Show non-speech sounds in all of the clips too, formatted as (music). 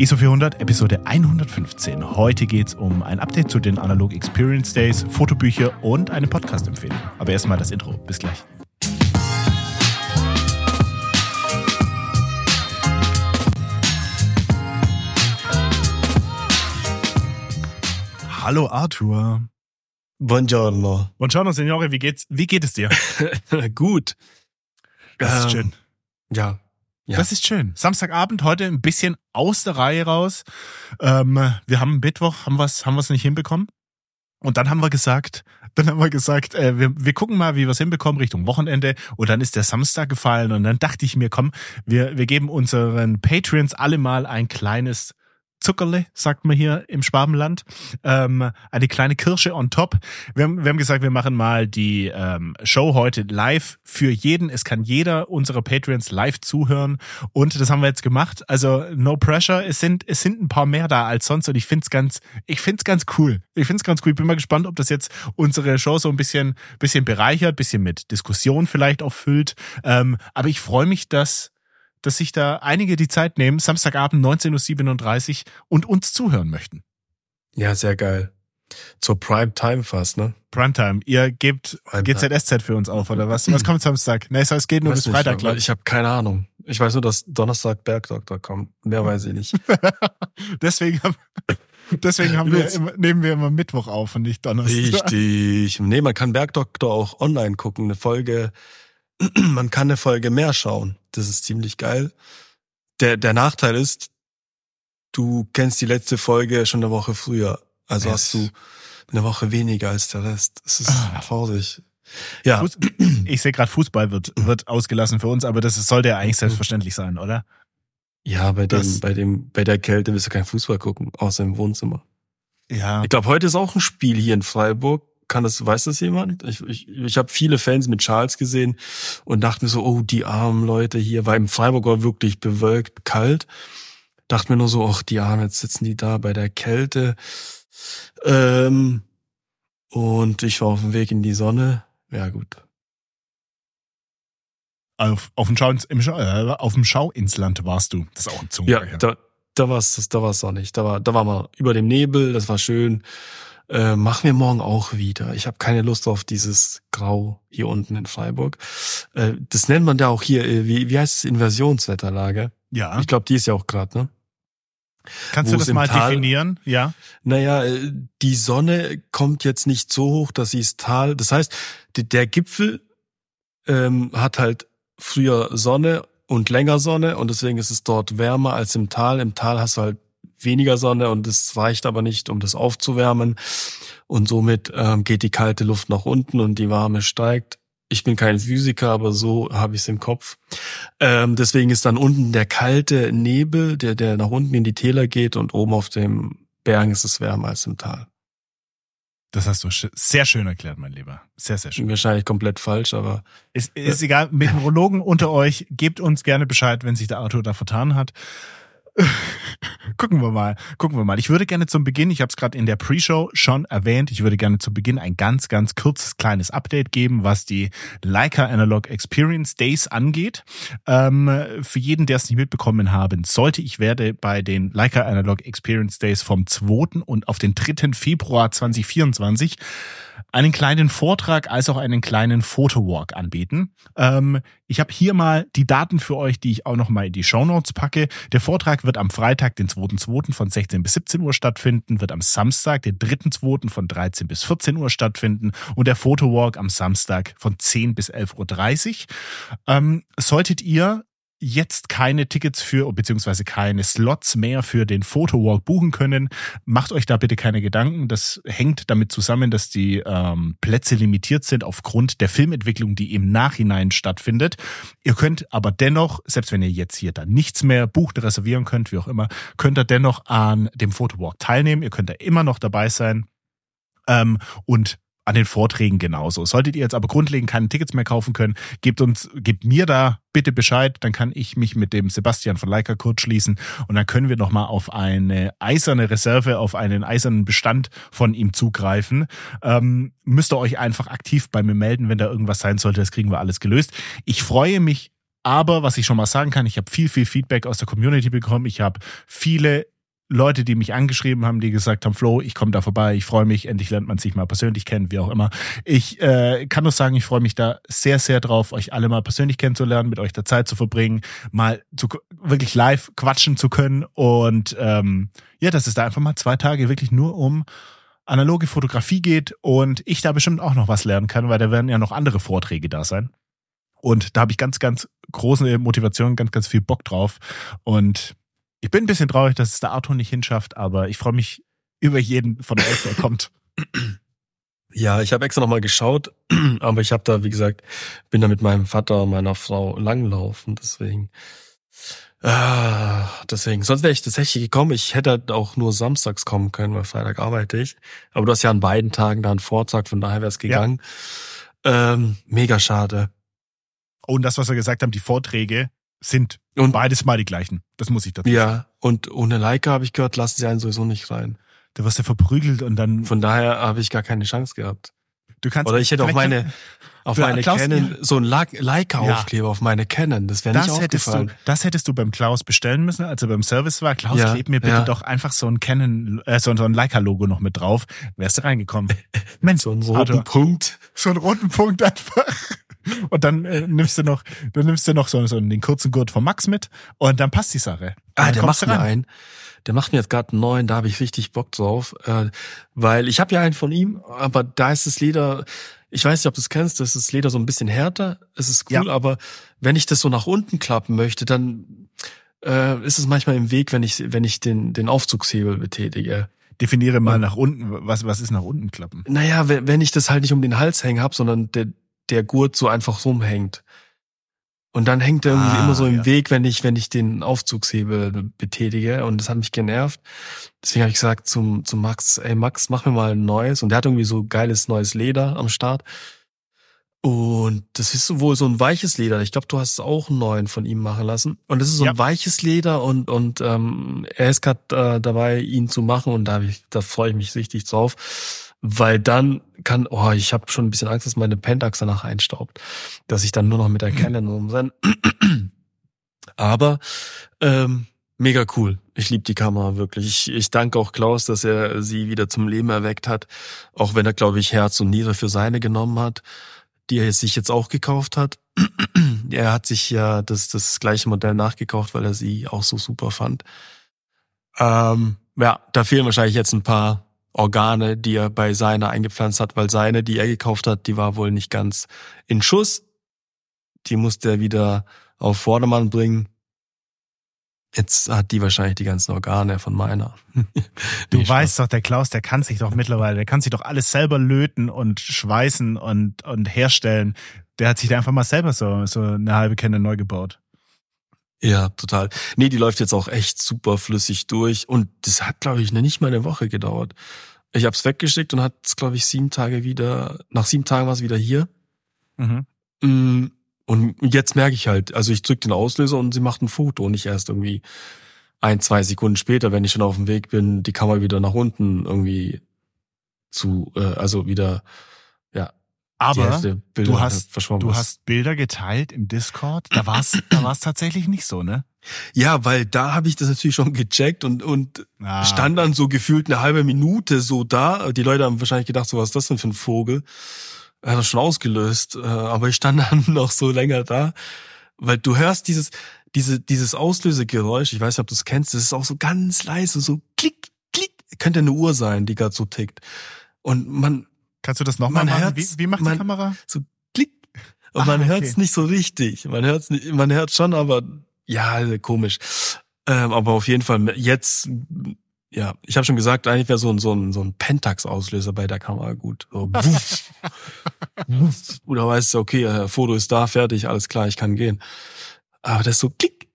ISO 400, Episode 115. Heute geht es um ein Update zu den Analog Experience Days, Fotobücher und eine Podcast-Empfehlung. Aber erstmal das Intro. Bis gleich. Hallo Arthur. Buongiorno. Buongiorno, Signore. Wie geht's? Wie geht es dir? (laughs) Gut. Das ist Ähm, schön. Ja. Ja. Das ist schön. Samstagabend heute ein bisschen aus der Reihe raus. Ähm, wir haben Mittwoch, haben wir's, haben nicht hinbekommen. Und dann haben wir gesagt, (laughs) dann haben wir gesagt, äh, wir, wir gucken mal, wie wir es hinbekommen Richtung Wochenende. Und dann ist der Samstag gefallen und dann dachte ich mir, komm, wir, wir geben unseren Patreons alle mal ein kleines Zuckerle, sagt man hier im Schwabenland, ähm, eine kleine Kirsche on top. Wir haben, wir haben gesagt, wir machen mal die ähm, Show heute live für jeden. Es kann jeder unserer Patreons live zuhören und das haben wir jetzt gemacht. Also no pressure. Es sind es sind ein paar mehr da als sonst und ich find's ganz ich find's ganz cool. Ich find's ganz cool. Ich bin mal gespannt, ob das jetzt unsere Show so ein bisschen bisschen bereichert, bisschen mit Diskussion vielleicht auch füllt. Ähm, aber ich freue mich, dass dass sich da einige die Zeit nehmen, Samstagabend 19.37 Uhr und uns zuhören möchten. ja, sehr geil. Zur Prime Time fast, ne? Primetime, ihr gebt. GZSZ für uns auf, oder was? Was kommt Samstag? Nee, es geht nur Weiß bis nicht, Freitag, glaube ich. Ich habe keine Ahnung. Ich weiß nur, dass Donnerstag Bergdoktor kommt. Mehr weiß ich nicht. (laughs) Deswegen haben, deswegen haben wir immer, nehmen wir immer Mittwoch auf und nicht Donnerstag. Richtig. Nee, man kann Bergdoktor auch online gucken. Eine Folge, (clears throat) man kann eine Folge mehr schauen. Das ist ziemlich geil. Der, der Nachteil ist, du kennst die letzte Folge schon eine Woche früher. Also Ja, hast du eine Woche weniger als der Rest. Das ist Ah. traurig. Ja, (clears throat) ich sehe gerade, Fußball wird, wird ausgelassen für uns, aber das sollte ja eigentlich selbstverständlich sein, oder? ja, bei Das- dem, bei dem, bei der Kälte willst du kein Fußball gucken, außer im Wohnzimmer. Ja. Ich glaube, heute ist auch ein Spiel hier in Freiburg. Kann das, weiß das jemand? Ich, ich, ich habe viele Fans mit Charles gesehen und dachte mir so, oh, die armen Leute hier, weil im Freiburg war wirklich bewölkt, kalt. Dachte mir nur so, ach, die Armen, jetzt sitzen die da bei der Kälte. Ähm, und ich war auf dem Weg in die Sonne. Ja, gut. Auf, auf, dem Schau, ins- im Schau, äh, auf dem Schau ins Land warst du. Das ist auch ein Ja, Zungenbrecher. da, da war's, da war's auch nicht. Da war, da war mal über dem Nebel, das war schön. Äh, machen wir morgen auch wieder. Ich habe keine Lust auf dieses Grau hier unten in Freiburg. Äh, das nennt man da auch hier, äh, wie, wie heißt es, Inversionswetterlage? ja. Ich glaube, die ist ja auch gerade, ne? Kannst wo du das mal Tal- definieren? Ja. Naja, äh, die Sonne kommt jetzt nicht so hoch, dass sie das Tal. Das heißt, der Gipfel ähm, hat halt früher Sonne und länger Sonne und deswegen ist es dort wärmer als im Tal. Im Tal hast du halt weniger Sonne und es reicht aber nicht, um das aufzuwärmen. Und somit ähm, geht die kalte Luft nach unten und die warme steigt. Ich bin kein Physiker, aber so habe ich es im Kopf. Ähm, deswegen ist dann unten der kalte Nebel, der, der nach unten in die Täler geht und oben auf dem Bergen ist es wärmer als im Tal. Das hast du sehr schön erklärt, mein Lieber. Sehr, sehr schön. Wahrscheinlich komplett falsch, aber Ist, ist egal, Meteorologen unter euch, gebt uns gerne Bescheid, wenn sich der Autor da vertan hat. (laughs) gucken wir mal, gucken wir mal. Ich würde gerne zum Beginn, ich habe es gerade in der Pre-Show schon erwähnt, ich würde gerne zu Beginn ein ganz, ganz kurzes kleines Update geben, was die Leica Analog Experience Days angeht. Ähm, für jeden, der es nicht mitbekommen haben sollte, ich werde bei den Leica Analog Experience Days vom 2. und auf den 3. Februar 2024 einen kleinen Vortrag als auch einen kleinen Fotowalk anbieten. Ähm, ich habe hier mal die Daten für euch, die ich auch noch mal in die Shownotes packe. Der Vortrag wird am Freitag, den 2.2. von 16 bis 17 Uhr stattfinden, wird am Samstag, den 3.2. von 13 bis 14 Uhr stattfinden und der Fotowalk am Samstag von 10 bis 11.30 Uhr. Ähm, solltet ihr jetzt keine Tickets für, beziehungsweise keine Slots mehr für den Fotowalk buchen können, macht euch da bitte keine Gedanken. Das hängt damit zusammen, dass die ähm, Plätze limitiert sind aufgrund der Filmentwicklung, die im Nachhinein stattfindet. Ihr könnt aber dennoch, selbst wenn ihr jetzt hier dann nichts mehr buchen, reservieren könnt, wie auch immer, könnt ihr dennoch an dem Fotowalk teilnehmen. Ihr könnt da immer noch dabei sein. Ähm, und an den Vorträgen genauso. Solltet ihr jetzt aber grundlegend keine Tickets mehr kaufen können, gebt uns, gebt mir da bitte Bescheid, dann kann ich mich mit dem Sebastian von Leica kurz schließen und dann können wir nochmal auf eine eiserne Reserve, auf einen eisernen Bestand von ihm zugreifen. Ähm, müsst ihr euch einfach aktiv bei mir melden, wenn da irgendwas sein sollte, das kriegen wir alles gelöst. Ich freue mich Aber was ich schon mal sagen kann, ich habe viel, viel Feedback aus der Community bekommen. Ich habe viele Leute, die mich angeschrieben haben, die gesagt haben, Flo, ich komme da vorbei, ich freue mich, endlich lernt man sich mal persönlich kennen, wie auch immer. Ich äh, kann nur sagen, ich freue mich da sehr, sehr drauf, euch alle mal persönlich kennenzulernen, mit euch da Zeit zu verbringen, mal zu, wirklich live quatschen zu können und ähm, ja, dass es da einfach mal zwei Tage wirklich nur um analoge Fotografie geht und ich da bestimmt auch noch was lernen kann, weil da werden ja noch andere Vorträge da sein. Und da habe ich ganz, ganz große Motivation, ganz, ganz viel Bock drauf. Und ich bin ein bisschen traurig, dass es der Arthur nicht hinschafft, aber ich freue mich über jeden von euch, der kommt. (clears throat) Ja, ich habe extra nochmal geschaut, (clears throat) aber ich habe da, wie gesagt, bin da mit meinem Vater und meiner Frau langlaufen, deswegen. Ah, deswegen, sonst wäre ich tatsächlich gekommen. Ich hätte halt auch nur samstags kommen können, weil Freitag arbeite ich. Aber du hast ja an beiden Tagen da einen Vortag, von daher wäre es gegangen. Ja. Ähm, mega schade. Und das, was wir gesagt haben, die Vorträge sind und beides mal die gleichen. Das muss ich dazu ja, sagen. Ja, und ohne Leica habe ich gehört, lassen sie einen sowieso nicht rein. Du wirst ja verprügelt und dann. Von daher habe ich gar keine Chance gehabt. Du kannst Oder ich hätte auf meine, auf meine Klaus, Canon so ein Leica-Aufkleber ja. auf meine Canon. Das wäre nicht das hättest aufgefallen. Du, das hättest du beim Klaus bestellen müssen, als er beim Service war. Klaus, ja, kleb mir bitte ja. doch einfach so ein Canon, äh, so, so ein Leica-Logo noch mit drauf. Wärst du reingekommen. (laughs) Mensch, so einen roten. Punkt. So einen roten Punkt einfach. (laughs) Und dann äh, nimmst du noch, dann nimmst du noch so, so den kurzen Gurt von Max mit und dann passt die Sache. Ah, der macht mir einen. Der macht mir jetzt gerade einen neuen, da habe ich richtig Bock drauf. Äh, weil ich habe ja einen von ihm, aber da ist das Leder, ich weiß nicht, ob du es kennst, das ist Leder so ein bisschen härter. Es ist cool, ja. aber wenn ich das so nach unten klappen möchte, dann äh, ist es manchmal im Weg, wenn ich, wenn ich den, den Aufzugshebel betätige. Definiere mal nach unten, was, was ist nach unten klappen? Naja, wenn, wenn ich das halt nicht um den Hals hängen hab, sondern der, der Gurt so einfach rumhängt. Und dann hängt er irgendwie ah, immer so im ja. Weg, wenn ich, wenn ich den Aufzugshebel betätige. Und das hat mich genervt. Deswegen habe ich gesagt zum, zum Max, ey Max, mach mir mal ein neues. Und der hat irgendwie so geiles neues Leder am Start. Und das ist wohl so ein weiches Leder. Ich glaube, du hast auch einen neuen von ihm machen lassen. Und das ist so ja. ein weiches Leder und und ähm, er ist gerade äh, dabei, ihn zu machen und da, ich, da freue ich mich richtig drauf weil dann kann, oh, ich habe schon ein bisschen Angst, dass meine Pentax danach einstaubt, dass ich dann nur noch mit der Canon rum sein. (clears throat) Aber ähm, mega cool. Ich liebe die Kamera wirklich. Ich, ich danke auch Klaus, dass er sie wieder zum Leben erweckt hat, auch wenn er, glaube ich, Herz und Niere für seine genommen hat, die er sich jetzt auch gekauft hat. (clears throat) er hat sich ja das, das gleiche Modell nachgekauft, weil er sie auch so super fand. Ähm, ja, da fehlen wahrscheinlich jetzt ein paar Organe, die er bei seiner eingepflanzt hat, weil seine, die er gekauft hat, die war wohl nicht ganz in Schuss. Die musste er wieder auf Vordermann bringen. Jetzt hat die wahrscheinlich die ganzen Organe von meiner. (laughs) du weißt doch, der Klaus, der kann sich doch mittlerweile, der kann sich doch alles selber löten und schweißen und, und herstellen. Der hat sich da einfach mal selber so, so eine halbe Kenne neu gebaut. Ja, total. Nee, die läuft jetzt auch echt super flüssig durch und das hat, glaube ich, nicht mal eine Woche gedauert. Ich habe es weggeschickt und hat es, glaube ich, sieben Tage wieder, nach sieben Tagen war es wieder hier. Mhm. Mm, und jetzt merke ich halt, also ich drücke den Auslöser und sie macht ein Foto und nicht erst irgendwie ein, zwei Sekunden später, wenn ich schon auf dem Weg bin, die Kamera wieder nach unten irgendwie zu, äh, also wieder aber du hast, du hast Bilder geteilt im Discord. Da war es da war's tatsächlich nicht so, ne? Ja, weil da habe ich das natürlich schon gecheckt und, und ah. stand dann so gefühlt eine halbe Minute so da. Die Leute haben wahrscheinlich gedacht, so was ist das denn für ein Vogel? Er hat das schon ausgelöst. Äh, aber ich stand (laughs) dann noch so länger da, weil du hörst dieses, diese, dieses Auslösegeräusch. Ich weiß nicht, ob du es kennst. Das ist auch so ganz leise, so klick, klick. Könnte eine Uhr sein, die gerade so tickt. Und man, Kannst du das nochmal machen? Wie, wie macht man, die Kamera? So klick. Und ah, man hört es okay. nicht so richtig. Man hört nicht, man hört schon, aber ja, komisch. Ähm, aber auf jeden Fall jetzt, ja, ich habe schon gesagt, eigentlich wäre so ein so ein so ein Pentax-Auslöser bei der Kamera gut. So, wuff, wuff. Oder weißt du, okay, äh, Foto ist da, fertig, alles klar, ich kann gehen. Aber das ist so klick,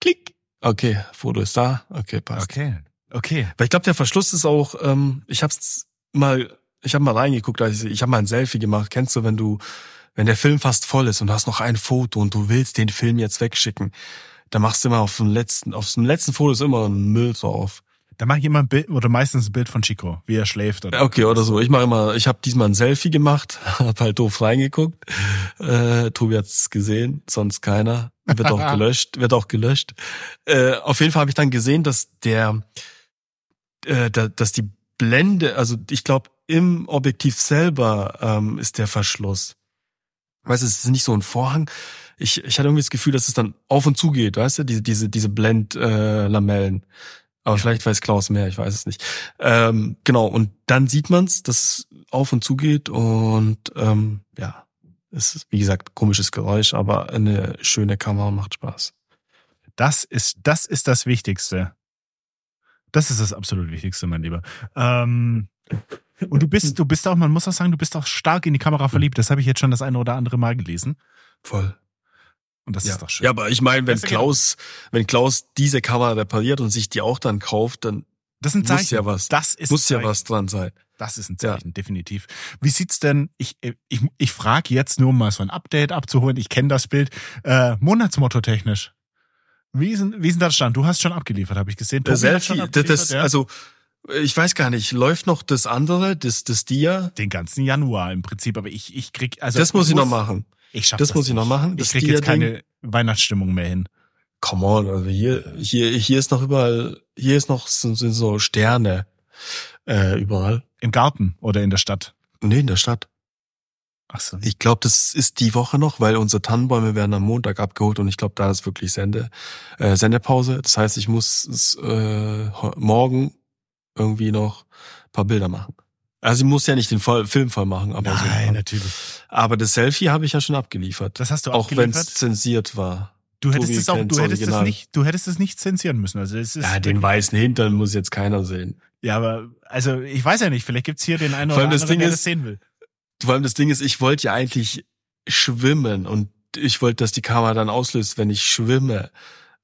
klick. Okay, Foto ist da, okay, passt. Okay, okay. Weil ich glaube, der Verschluss ist auch, ähm, ich habe es mal ich habe mal reingeguckt, ich, ich habe mal ein Selfie gemacht. Kennst du, wenn du, wenn der Film fast voll ist und du hast noch ein Foto und du willst den Film jetzt wegschicken, dann machst du immer auf dem letzten, auf dem letzten Foto ist immer ein Müll drauf. Da mache ich immer ein Bild oder meistens ein Bild von Chico, wie er schläft. Oder Okay, oder so. Ich mache immer, ich habe diesmal ein Selfie gemacht, (laughs) habe halt doof reingeguckt. Äh, Tobi hat's gesehen, sonst keiner. Wird auch (laughs) gelöscht, wird auch gelöscht. Äh, auf jeden Fall habe ich dann gesehen, dass der, äh, da, dass die Blende, also ich glaube im Objektiv selber ähm, ist der Verschluss. Weißt du, es ist nicht so ein Vorhang. Ich, ich hatte irgendwie das Gefühl, dass es dann auf und zu geht, weißt du, diese, diese, diese Blendlamellen. Äh. Aber vielleicht weiß Klaus mehr, ich weiß es nicht. Ähm, genau, und dann sieht man's, dass es auf und zu geht und ähm, ja, es ist, wie gesagt, komisches Geräusch, aber eine schöne Kamera macht Spaß. Das ist, das ist das Wichtigste. Das ist das absolut Wichtigste, mein Lieber. Ähm, und du bist, du bist auch, man muss auch sagen, du bist auch stark in die Kamera verliebt. Das habe ich jetzt schon das eine oder andere Mal gelesen. Voll. Und das ja. ist doch schön. Ja, aber ich meine, wenn Das Klaus, wenn Klaus diese Kamera repariert und sich die auch dann kauft, dann das ist muss ja was, Das ist muss ja was dran sein. Das ist ein Ja. Zeichen, definitiv. Wie sieht's denn, ich, ich, ich frage jetzt nur, um mal so ein Update abzuholen, ich kenne das Bild, äh, Monatsmotto technisch. Wie ist, denn- wie ist denn das Stand? Du hast schon abgeliefert, habe ich gesehen. Der Tobi schon Selfie, das, das abgeliefert, ja. also ich weiß gar nicht, läuft noch das andere, das, das Dia? den ganzen Januar im Prinzip, aber ich, ich krieg, also. das muss ich noch machen. Ich schaff das muss ich noch machen, Ich das krieg jetzt Dia-Ding. keine Weihnachtsstimmung mehr hin. Come on, also hier, hier, hier ist noch überall, hier ist noch so, sind so Sterne äh, überall. Im Garten oder in der Stadt. Nee, in der Stadt. Ach so. Ich glaube, das ist die Woche noch, weil unsere Tannenbäume werden am Montag abgeholt und ich glaube, da ist wirklich Sende, äh, Sendepause. Das heißt, ich muss äh, morgen irgendwie noch ein paar Bilder machen. Also ich muss ja nicht den voll, Film voll machen, aber so. Nein, natürlich. Aber das Selfie habe ich ja schon abgeliefert. Das hast du auch wenn es zensiert war. Du hättest es auch, du hättest es Original. nicht, du hättest es nicht zensieren müssen. Also es ist Ja, den weißen Hintern muss jetzt keiner sehen. Ja, aber also ich weiß ja nicht, vielleicht gibt's hier den einen oder anderen, Ding der ist- das sehen will. Vor allem das Ding ist, ich wollte ja eigentlich schwimmen und ich wollte, dass die Kamera dann auslöst, wenn ich schwimme.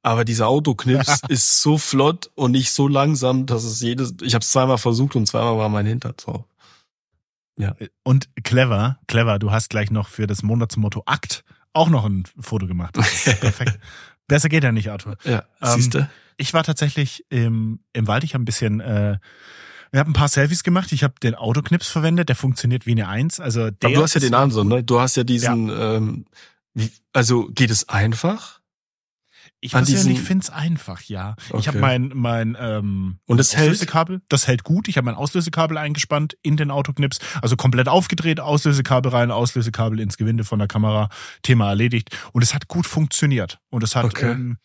Aber dieser Autoknips ist so flott und nicht so langsam, dass es jedes, ich habe es zweimal versucht und zweimal war mein Hintern drauf. Und clever, clever, du hast gleich noch für das Monatsmotto Akt auch noch ein Foto gemacht. (laughs) Perfekt. Besser geht ja nicht, Arthur. Ja, Ähm, siehste? Ich war tatsächlich im, im Wald, ich habe ein bisschen, äh, wir haben ein paar Selfies gemacht. Ich habe den Autoknips verwendet, der funktioniert wie eine Eins. Also der Aber du hast ja den anderen, ne? Du hast ja diesen, ähm, wie, also geht es einfach? Ich an persönlich diesen- find's einfach, ja. Ich Okay. habe mein mein ähm, Und es hält? Auslösekabel, das hält gut. Ich habe mein Auslösekabel eingespannt in den Autoknips, also komplett aufgedreht, Auslösekabel rein, Auslösekabel ins Gewinde von der Kamera, Thema erledigt. Und es hat gut funktioniert. Und es hat Okay. ähm,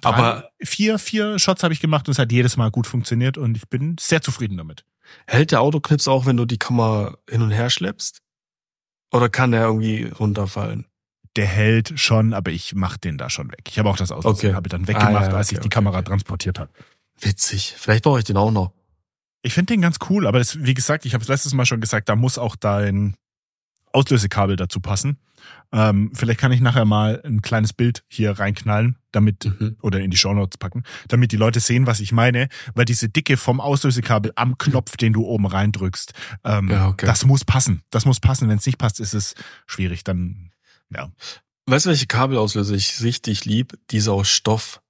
drei, Aber- vier vier Shots habe ich gemacht und es hat jedes Mal gut funktioniert und ich bin sehr zufrieden damit. Hält der Autoknips auch, wenn du die Kamera hin und her schleppst? Oder kann der irgendwie runterfallen? Der hält schon, aber ich mach den da schon weg. Ich habe auch das Auslösekabel dann weggemacht, Ah, ja, als okay, ich die okay, Kamera okay. transportiert habe. Witzig. Vielleicht brauche ich den auch noch. Ich finde den ganz cool, aber das, wie gesagt, ich habe es letztes Mal schon gesagt, da muss auch dein Auslösekabel dazu passen. Ähm, vielleicht kann ich nachher mal ein kleines Bild hier reinknallen, damit Mhm. oder in die Shownotes packen, damit die Leute sehen, was ich meine, weil diese Dicke vom Auslösekabel am Knopf, den du oben reindrückst, ähm, Ja, okay. das muss passen. Das muss passen. Wenn es nicht passt, ist es schwierig. Dann ja. Weißt du, welche Kabelauslöser ich richtig lieb? Diese aus Stoff.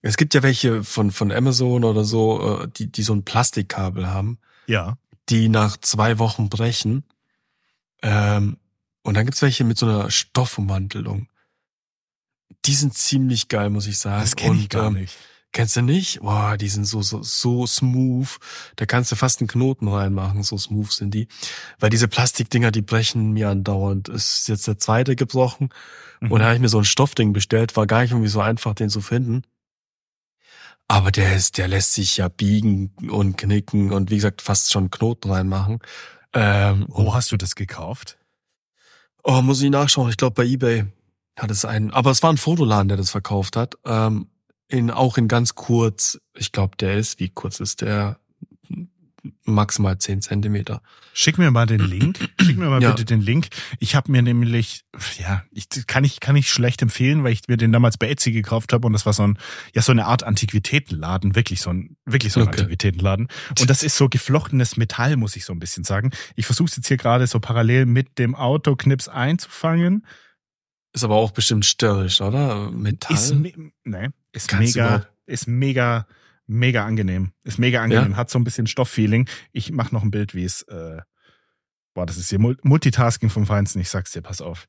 Es gibt ja welche von, von Amazon oder so, äh, die, die so ein Plastikkabel haben, Ja. die nach zwei Wochen brechen. Ähm, und dann gibt's welche mit so einer Stoffummantelung. Die sind ziemlich geil, muss ich sagen. Das kenne ich Und, gar ähm, nicht. Kennst du nicht? Boah, die sind so, so, so smooth. Da kannst du fast einen Knoten reinmachen, so smooth sind die. Weil diese Plastikdinger, die brechen mir andauernd. Ist jetzt der zweite gebrochen. Mhm. Und da habe ich mir so ein Stoffding bestellt. War gar nicht irgendwie so einfach, den zu finden. Aber der ist, der lässt sich ja biegen und knicken und wie gesagt, fast schon Knoten reinmachen. Ähm, Wo hast du das gekauft? oh, muss ich nachschauen. Ich glaube, bei Ebay hat es einen. Aber es war ein Fotoladen, der das verkauft hat. Ähm, in, auch in ganz kurz. Ich glaube, der ist, wie kurz ist der? Maximal 10 Zentimeter. Schick mir mal den Link. (clears throat) Schick mir mal Ja. bitte den Link. Ich habe mir nämlich, ja, ich kann ich kann ich schlecht empfehlen, weil ich mir den damals bei Etsy gekauft habe und das war so ein ja so eine Art Antiquitätenladen, wirklich so ein wirklich so ein Okay. Antiquitätenladen. Und das ist so geflochtenes Metall, muss ich so ein bisschen sagen. Ich versuche jetzt hier gerade so parallel mit dem Autoknips einzufangen. Ist aber auch bestimmt störrisch, oder? Metall? Ist nee, ist Kannst mega ist mega Mega angenehm. Ist mega angenehm. Ja? Hat so ein bisschen Stofffeeling. Ich mach noch ein Bild, wie es. Äh, boah, das ist hier Multitasking vom Feinsten. Ich sag's dir, pass auf.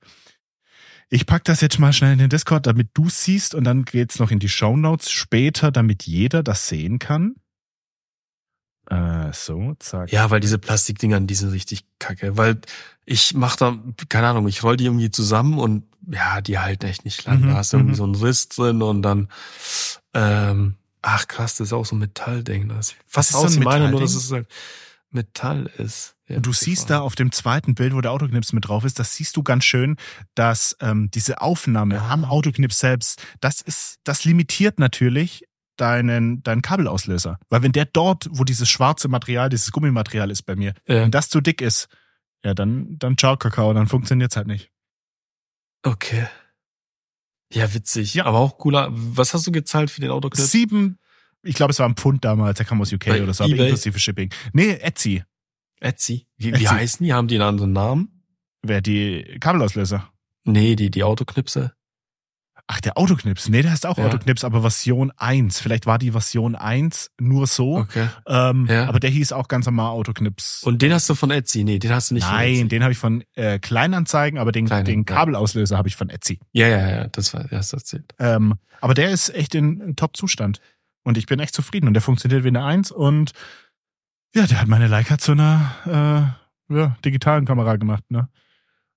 Ich pack das jetzt mal schnell in den Discord, damit du siehst und dann geht's noch in die Show Notes später, damit jeder das sehen kann. Äh, so, zack. Ja, weil diese Plastikdinger, die sind richtig kacke. Weil ich mach da, keine Ahnung, ich roll die irgendwie zusammen und ja, die halten echt nicht lang. Mhm, da hast du irgendwie mhm. so einen Riss drin und dann, ähm, ach krass, das ist auch so ein Metallding. Das fast aus so meine, nur dass es halt Metall ist. Ja, und du siehst da auf dem zweiten Bild, wo der Autoknips mit drauf ist, das siehst du ganz schön, dass ähm, diese Aufnahme ja. am Autoknips selbst, das ist, das limitiert natürlich deinen, deinen Kabelauslöser. Weil wenn der dort, wo dieses schwarze Material, dieses Gummimaterial ist bei mir, ja. wenn das zu dick ist, ja, dann, dann ciao Kakao, dann funktioniert's halt nicht. Okay. Ja, witzig. Ja. Aber auch cooler. Was hast du gezahlt für den Autoclip? Sieben, ich glaube, es war ein Pfund damals, der kam aus UK Bei oder so, aber inklusive Shipping. Nee, Etsy. Etsy? Wie, Etsy. wie heißen die? Haben die einen anderen Namen? Wer, die Kabelauslöser? Nee, die, die Autoknipse. Ach, der Autoknips. Nee, der heißt auch ja. Autoknips, aber Version 1. Vielleicht war die Version 1 nur so. Okay. Ähm, ja. Aber der hieß auch ganz normal Autoknips. Und den hast du von Etsy? Nee, den hast du nicht Nein, von Etsy. den habe ich von äh, Kleinanzeigen, aber den, Kleine, den Kabelauslöser ja. habe ich von Etsy. Ja, ja, ja, das war das erzählt. Ähm, aber der ist echt in, in Top-Zustand. Und ich bin echt zufrieden. Und der funktioniert wie eine 1 und ja, der hat meine Leica zu einer äh, ja, digitalen Kamera gemacht, ne?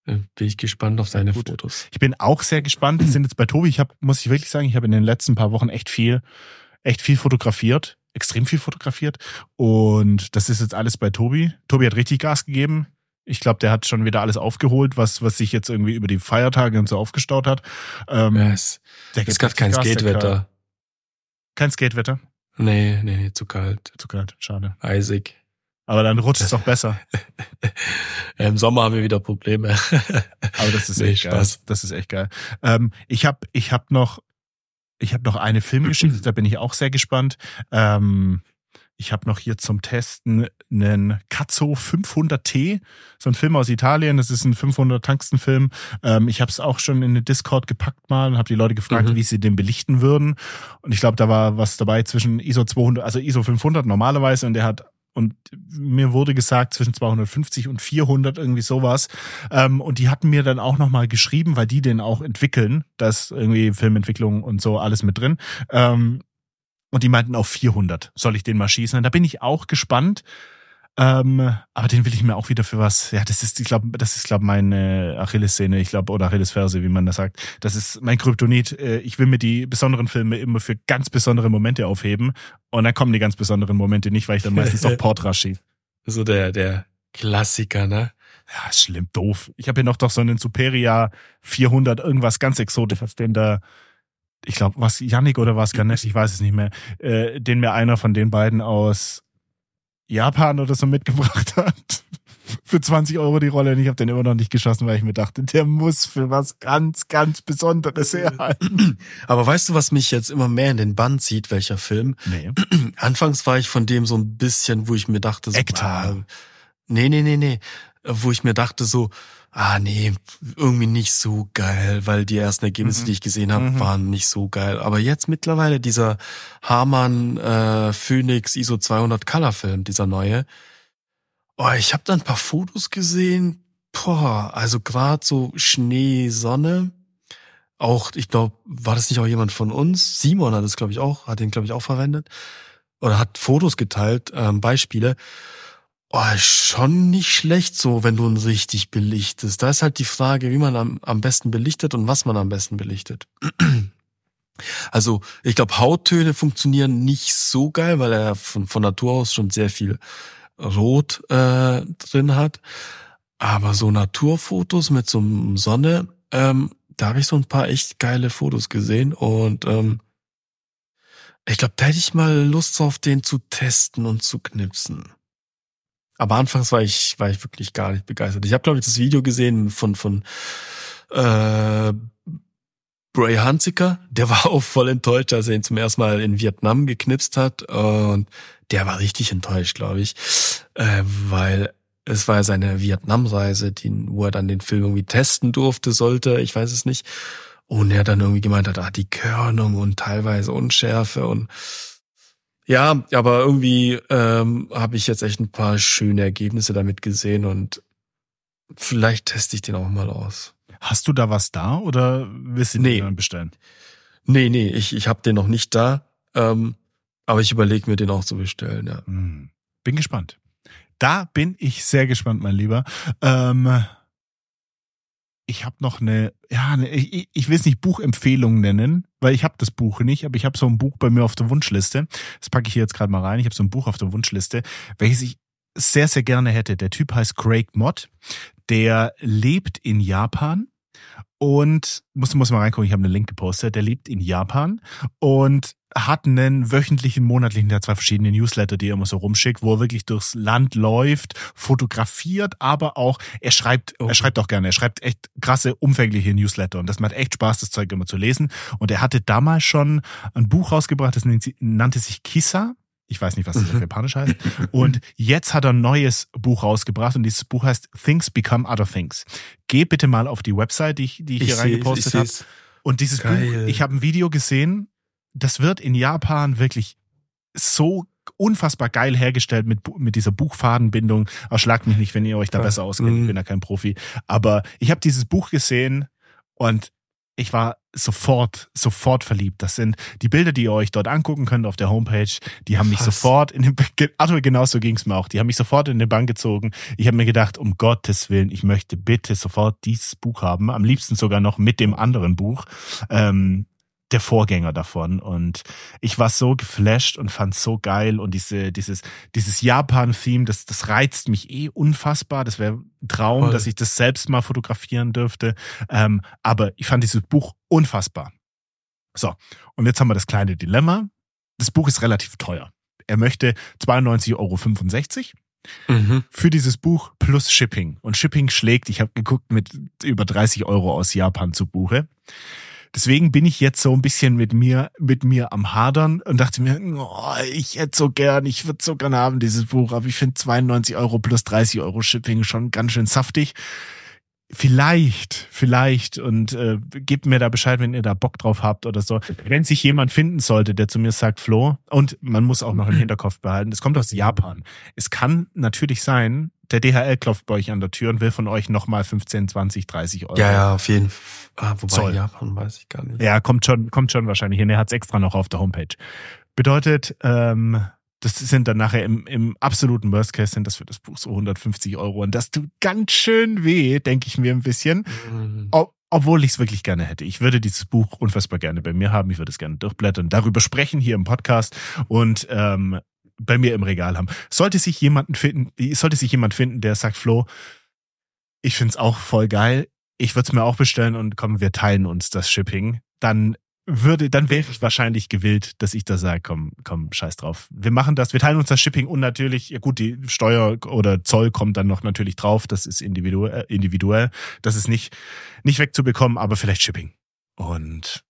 Äh, bin ich gespannt auf seine Gut. Fotos. Ich bin auch sehr gespannt. Wir sind jetzt bei Tobi. Ich habe, muss ich wirklich sagen, ich habe in den letzten paar Wochen echt viel, echt viel fotografiert, extrem viel fotografiert. Und das ist jetzt alles bei Tobi. Tobi hat richtig Gas gegeben. Ich glaube, der hat schon wieder alles aufgeholt, was, was sich jetzt irgendwie über die Feiertage und so aufgestaut hat. Ähm, ja, es ist gerade kein Skatewetter. Kein Skatewetter? Nee, nee, nee, zu kalt. Zu kalt, schade. Eisig. Aber dann rutscht es auch besser. (laughs) Im Sommer haben wir wieder Probleme. (laughs) Aber das ist nee, echt Spaß. geil. Das ist echt geil. Ähm, ich habe ich hab noch, ich habe noch eine Filmgeschichte, da bin ich auch sehr gespannt. Ähm, ich habe noch hier zum Testen einen Cazzo 500T, so ein Film aus Italien. Das ist ein 500 Tungsten-Film. Ähm, ich habe es auch schon in den Discord gepackt mal und habe die Leute gefragt, mhm. wie sie den belichten würden. Und ich glaube, da war was dabei zwischen ISO 200, also ISO 500 normalerweise und der hat und mir wurde gesagt zwischen 250 und 400 irgendwie sowas. Ähm, und die hatten mir dann auch nochmal geschrieben, weil die den auch entwickeln, das irgendwie Filmentwicklung und so alles mit drin. Ähm, und die meinten auf 400 soll ich den mal schießen. Und da bin ich auch gespannt, ähm, aber den will ich mir auch wieder für was. Ja, das ist, ich glaube, das ist, glaube meine Achillessehne, ich glaube, oder Achillesferse, wie man das sagt. Das ist mein Kryptonit. Äh, ich will mir die besonderen Filme immer für ganz besondere Momente aufheben. Und dann kommen die ganz besonderen Momente nicht, weil ich dann meistens auch (laughs) Portrait schieße. So der, der Klassiker, ne? Ja, schlimm, doof. Ich habe hier noch doch so einen Superia 400, irgendwas ganz Exotisches, den da ich glaube, was Yannick oder was (laughs) Ganesh, ich weiß es nicht mehr, äh, den mir einer von den beiden aus Japan oder so mitgebracht hat. (laughs) für 20 Euro die Rolle und ich habe den immer noch nicht geschossen, weil ich mir dachte, der muss für was ganz, ganz Besonderes herhalten. (clears throat) Aber weißt du, was mich jetzt immer mehr in den Bann zieht, welcher Film? Nee. (clears throat) Anfangs war ich von dem so ein bisschen, wo ich mir dachte, so, ah, nee, nee, nee, nee, wo ich mir dachte so, ah nee, irgendwie nicht so geil, weil die ersten Ergebnisse, mhm. die ich gesehen habe, mhm. waren nicht so geil. Aber jetzt mittlerweile dieser Hamann äh, Phoenix ISO 200 Color Film, dieser neue. Oh, ich habe da ein paar Fotos gesehen. Boah, also gerade so Schnee, Sonne. Auch, ich glaube, war das nicht auch jemand von uns? Simon hat es, glaube ich, auch, hat den, glaube ich, auch verwendet. Oder hat Fotos geteilt, ähm, Beispiele. Oh, schon nicht schlecht so, wenn du ihn richtig belichtest. Da ist halt die Frage, wie man am, am besten belichtet und was man am besten belichtet. (clears throat) Also ich glaube, Hauttöne funktionieren nicht so geil, weil er von, von Natur aus schon sehr viel Rot äh, drin hat. Aber so Naturfotos mit so einem Sonne, ähm, da habe ich so ein paar echt geile Fotos gesehen und ähm, ich glaube, da hätte ich mal Lust drauf, den zu testen und zu knipsen. Aber anfangs war ich, war ich wirklich gar nicht begeistert. Ich habe, glaube ich, das Video gesehen von, von äh, Bray Hunziker. Der war auch voll enttäuscht, als er ihn zum ersten Mal in Vietnam geknipst hat. Und der war richtig enttäuscht, glaube ich. Äh, weil es war seine Vietnam-Reise, wo er dann den Film irgendwie testen durfte, sollte, ich weiß es nicht. Und er dann irgendwie gemeint hat, ah, die Körnung und teilweise Unschärfe und Ja, aber irgendwie ähm, habe ich jetzt echt ein paar schöne Ergebnisse damit gesehen und vielleicht teste ich den auch mal aus. Hast du da was da oder willst du Nee. den dann bestellen? Nee, nee, ich, ich habe den noch nicht da, ähm, aber ich überlege mir den auch zu bestellen, ja. Hm. Bin gespannt. Da bin ich sehr gespannt, mein Lieber. Ähm, ich habe noch eine, ja, eine, ich, ich will es nicht Buchempfehlung nennen, weil ich habe das Buch nicht, aber ich habe so ein Buch bei mir auf der Wunschliste. Das packe ich hier jetzt gerade mal rein. Ich habe so ein Buch auf der Wunschliste, welches ich sehr, sehr gerne hätte. Der Typ heißt Craig Mott. Der lebt in Japan und muss, muss mal reingucken, ich habe einen Link gepostet. Der lebt in Japan und hat einen wöchentlichen, monatlichen, der hat zwei verschiedene Newsletter, die er immer so rumschickt, wo er wirklich durchs Land läuft, fotografiert, aber auch, er schreibt, Oh. er schreibt auch gerne, er schreibt echt krasse, umfängliche Newsletter und das macht echt Spaß, das Zeug immer zu lesen. Und er hatte damals schon ein Buch rausgebracht, das nannte sich Kissa. Ich weiß nicht, was das auf Mhm. (laughs) Japanisch heißt. Und jetzt hat er ein neues Buch rausgebracht und dieses Buch heißt Things Become Other Things. Geh bitte mal auf die Website, die ich, die ich, hier seh- reingepostet habe. Und dieses Geil. Buch, ich habe ein Video gesehen, das wird in Japan wirklich so unfassbar geil hergestellt mit, mit dieser Buchfadenbindung. Erschlagt mich nicht, wenn ihr euch da besser auskennt. Ich Mhm. bin da kein Profi. Aber ich habe dieses Buch gesehen und ich war sofort, sofort verliebt. Das sind die Bilder, die ihr euch dort angucken könnt auf der Homepage. Die haben mich Krass. sofort in den, Arthur, genauso ging's mir auch. Die haben mich sofort in den Bann gezogen. Ich habe mir gedacht, um Gottes Willen, ich möchte bitte sofort dieses Buch haben. Am liebsten sogar noch mit dem anderen Buch. Ähm, der Vorgänger davon und ich war so geflasht und fand so geil und diese dieses dieses Japan-Theme, das das reizt mich eh unfassbar. Das wäre ein Traum, Voll. dass ich das selbst mal fotografieren dürfte. Ähm, aber ich fand dieses Buch unfassbar. So und jetzt haben wir das kleine Dilemma. Das Buch ist relativ teuer. Er möchte 92,65 Euro Mhm. für dieses Buch plus Shipping. Und Shipping schlägt, ich habe geguckt, mit über 30 Euro aus Japan zu Buche. Deswegen bin ich jetzt so ein bisschen mit mir, mit mir am Hadern und dachte mir, oh, ich hätte so gern, ich würde so gerne haben, dieses Buch, aber ich finde 92 Euro plus 30 Euro Shipping schon ganz schön saftig. Vielleicht, vielleicht und äh, gebt mir da Bescheid, wenn ihr da Bock drauf habt oder so. Wenn sich jemand finden sollte, der zu mir sagt, Flo, und man muss auch noch im Hinterkopf behalten, es kommt aus Japan. Es kann natürlich sein, der DHL klopft bei euch an der Tür und will von euch nochmal 15, 20, 30 Euro. Ja, ja, auf jeden Fall. Ah, wobei Zoll. Japan weiß ich gar nicht. Ja, kommt schon, kommt schon wahrscheinlich hin. Er hat's extra noch auf der Homepage. Bedeutet, ähm, das sind dann nachher im, im absoluten Worst Case sind das für das Buch so 150 Euro. Und das tut ganz schön weh, denke ich mir ein bisschen. Mhm. Ob, obwohl ich es wirklich gerne hätte. Ich würde dieses Buch unfassbar gerne bei mir haben. Ich würde es gerne durchblättern, darüber sprechen hier im Podcast und ähm, bei mir im Regal haben. Sollte sich jemanden finden, sollte sich jemand finden, der sagt, Flo, ich find's auch voll geil. Ich würde es mir auch bestellen und komm, wir teilen uns das Shipping. Dann würde, dann wäre ich wahrscheinlich gewillt, dass ich da sage, komm, komm, scheiß drauf. Wir machen das, wir teilen uns das Shipping und natürlich, ja gut, die Steuer oder Zoll kommt dann noch natürlich drauf. Das ist individuell, individuell. Das ist nicht, nicht wegzubekommen, aber vielleicht Shipping. Und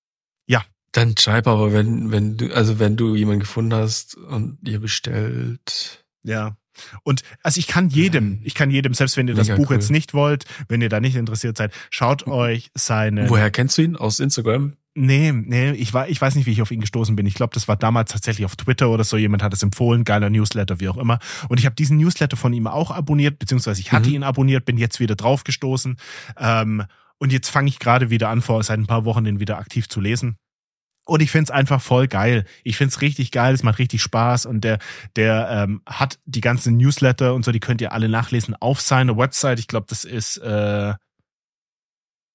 Dann schreib aber, wenn, wenn du, also wenn du jemanden gefunden hast und ihr bestellt. Ja. Und also ich kann jedem, ich kann jedem, selbst wenn ihr das Buch cool. jetzt nicht wollt, wenn ihr da nicht interessiert seid, schaut euch seine. Woher kennst du ihn? Aus Instagram? Nee, nee, ich, war, ich weiß nicht, wie ich auf ihn gestoßen bin. Ich glaube, das war damals tatsächlich auf Twitter oder so. Jemand hat es empfohlen, geiler Newsletter, wie auch immer. Und ich habe diesen Newsletter von ihm auch abonniert, beziehungsweise ich hatte Mhm. ihn abonniert, bin jetzt wieder draufgestoßen. Ähm, und jetzt fange ich gerade wieder an, vor seit ein paar Wochen den wieder aktiv zu lesen. Und ich find's einfach voll geil. Ich find's richtig geil, es macht richtig Spaß und der, der ähm, hat die ganzen Newsletter und so, die könnt ihr alle nachlesen auf seiner Website. Ich glaube, das ist äh,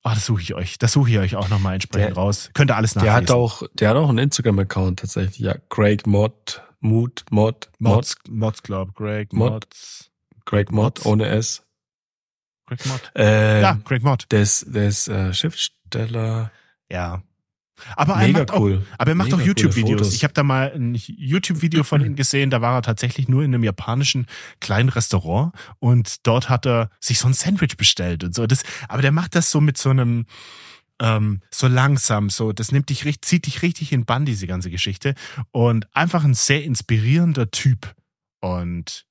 Ah, das suche ich euch. Das suche ich euch auch nochmal entsprechend Der- raus. Könnt ihr alles Der nachlesen. hat auch, der hat auch einen Instagram-Account tatsächlich. Ja, Craig Mod, Mood, Mod, Mod, Mods, Mods Club, Greg Mod. Mods. Craig Mod ohne S. Greg Mod. Äh, ja, Greg Mod. Der ist, der ist äh, Schriftsteller. Ja. Aber er macht auch, cool. aber er macht Mega auch YouTube-Videos. Ich habe da mal ein YouTube-Video von ihm gesehen, da war er tatsächlich nur in einem japanischen kleinen Restaurant und dort hat er sich so ein Sandwich bestellt und so. Das, aber der macht das so mit so einem, ähm, so langsam, so, das nimmt dich richtig, zieht dich richtig in Bann, diese ganze Geschichte. Und einfach ein sehr inspirierender Typ. Und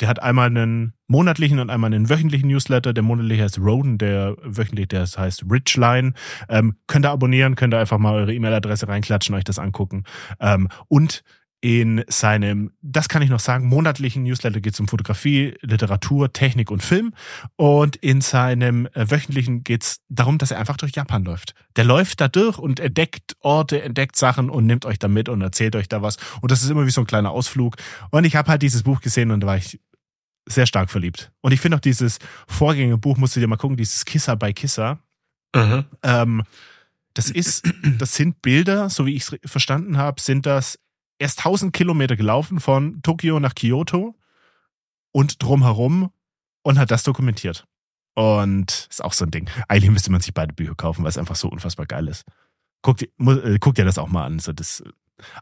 der hat einmal einen monatlichen und einmal einen wöchentlichen Newsletter. Der monatliche heißt Roden, der wöchentliche, der heißt Richline. Ähm, könnt ihr abonnieren, könnt ihr einfach mal eure E-Mail-Adresse reinklatschen, euch das angucken. Ähm, und in seinem, das kann ich noch sagen, monatlichen Newsletter geht es um Fotografie, Literatur, Technik und Film. Und in seinem äh, wöchentlichen geht es darum, dass er einfach durch Japan läuft. Der läuft da durch und entdeckt Orte, entdeckt Sachen und nimmt euch da mit und erzählt euch da was. Und das ist immer wie so ein kleiner Ausflug. Und ich habe halt dieses Buch gesehen und da war ich sehr stark verliebt. Und ich finde auch dieses Vorgängerbuch, musst du dir mal gucken, dieses Kissa by Kissa. Mhm. Ähm, das ist, das sind Bilder, so wie ich es verstanden habe, sind das erst 1000 Kilometer gelaufen von Tokio nach Kyoto und drumherum und hat das dokumentiert. Und ist auch so ein Ding. Eigentlich müsste man sich beide Bücher kaufen, weil es einfach so unfassbar geil ist. Guck, äh, guck dir das auch mal an. So das,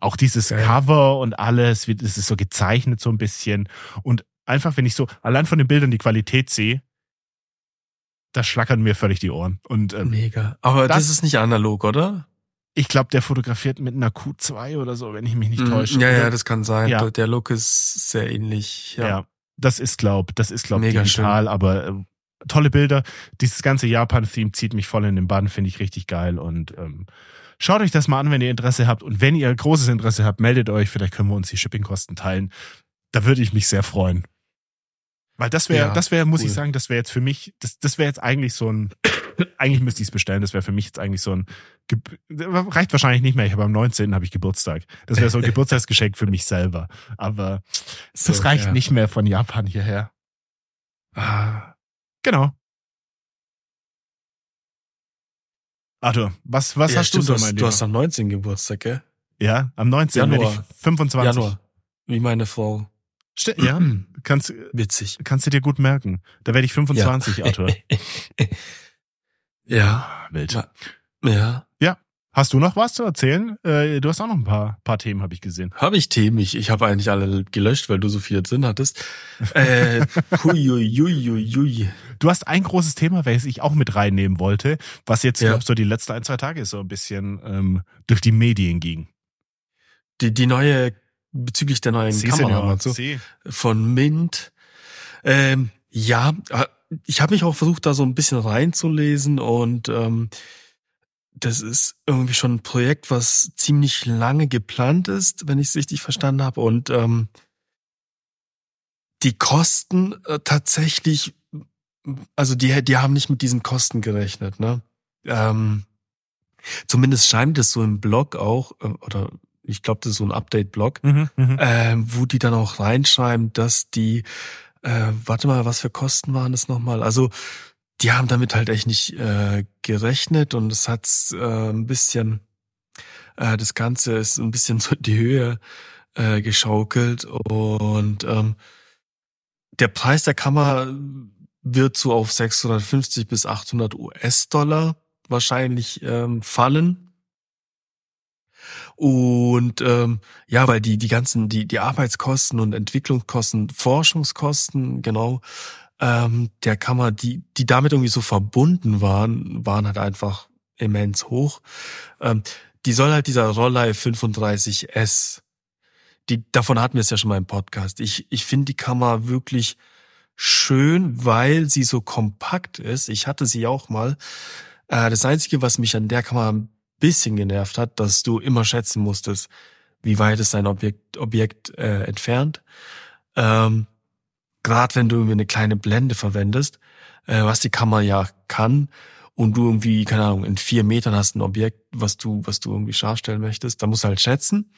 auch dieses geil. Cover und alles, das ist so gezeichnet so ein bisschen. Und einfach, wenn ich so allein von den Bildern die Qualität sehe, da schlackern mir völlig die Ohren. Und, ähm, Mega. Aber das, das ist nicht analog, oder? Ich glaube, der fotografiert mit einer Q2 oder so, wenn ich mich nicht mm, täusche. Ja, ja, das kann sein. Ja. Der Look ist sehr ähnlich. Ja, ja das ist glaub, das ist glaub Mega digital, schön. aber äh, tolle Bilder. Dieses ganze Japan-Theme zieht mich voll in den Bann, finde ich richtig geil und ähm, schaut euch das mal an, wenn ihr Interesse habt und wenn ihr großes Interesse habt, meldet euch. Vielleicht können wir uns die Shippingkosten teilen. Da würde ich mich sehr freuen. Weil das wäre, ja, das wäre, muss cool. ich sagen, das wäre jetzt für mich, das, das wäre jetzt eigentlich so ein, eigentlich müsste ich es bestellen, das wäre für mich jetzt eigentlich so ein, reicht wahrscheinlich nicht mehr, ich habe am 19. habe ich Geburtstag. Das wäre so ein (laughs) Geburtstagsgeschenk für mich selber. Aber so, das reicht ja. nicht mehr von Japan hierher. Ah, genau. Arthur, was, was ja, hast stimmt, du so, mein Du hast am 19. Geburtstag, gell? Ja, am 19. Januar. ich 25. Januar. Wie meine Frau. St ja, kannst, witzig. Kannst du dir gut merken. Da werde ich 25, ja. Arthur. (laughs) ja. Wild. Ja. Ja. Hast du noch was zu erzählen? Äh, du hast auch noch ein paar, paar Themen, habe ich gesehen. Habe ich Themen? Ich, ich habe eigentlich alle gelöscht, weil du so viel drin hattest. Äh, hui, hui, hui, hui. Du hast ein großes Thema, welches ich auch mit reinnehmen wollte, was jetzt, ja. glaube so die letzten ein, zwei Tage so ein bisschen ähm, durch die Medien ging. Die, die neue bezüglich der neuen Sie Kamera so, von Mint. Ähm, ja, äh, ich habe mich auch versucht, da so ein bisschen reinzulesen und ähm, das ist irgendwie schon ein Projekt, was ziemlich lange geplant ist, wenn ich es richtig verstanden habe. Und ähm, die Kosten äh, tatsächlich, also die, die haben nicht mit diesen Kosten gerechnet, ne? Ähm, zumindest scheint es so im Blog auch, äh, oder ich glaube, das ist so ein Update-Blog, mhm, äh, wo die dann auch reinschreiben, dass die, äh, warte mal, was für Kosten waren das nochmal? Also die haben damit halt echt nicht äh, gerechnet und es hat äh, ein bisschen, äh, das Ganze ist ein bisschen so die Höhe äh, geschaukelt und ähm, der Preis der Kamera wird so auf 650 bis 800 US-Dollar wahrscheinlich ähm, fallen. Und ähm, ja, weil die die ganzen die die Arbeitskosten und Entwicklungskosten, Forschungskosten genau ähm, der Kammer, die die damit irgendwie so verbunden waren, waren halt einfach immens hoch. Ähm, die soll halt dieser Rollei 35S, die davon hatten wir es ja schon mal im Podcast. Ich ich finde die Kammer wirklich schön, weil sie so kompakt ist. Ich hatte sie auch mal. Äh, das Einzige, was mich an der Kamera bisschen genervt hat, dass du immer schätzen musstest, wie weit ist dein Objekt, Objekt äh, entfernt. Ähm, Gerade wenn du irgendwie eine kleine Blende verwendest, äh, was die Kamera ja kann, und du irgendwie, keine Ahnung, in vier Metern hast ein Objekt, was du, was du irgendwie scharf stellen möchtest, da musst du halt schätzen.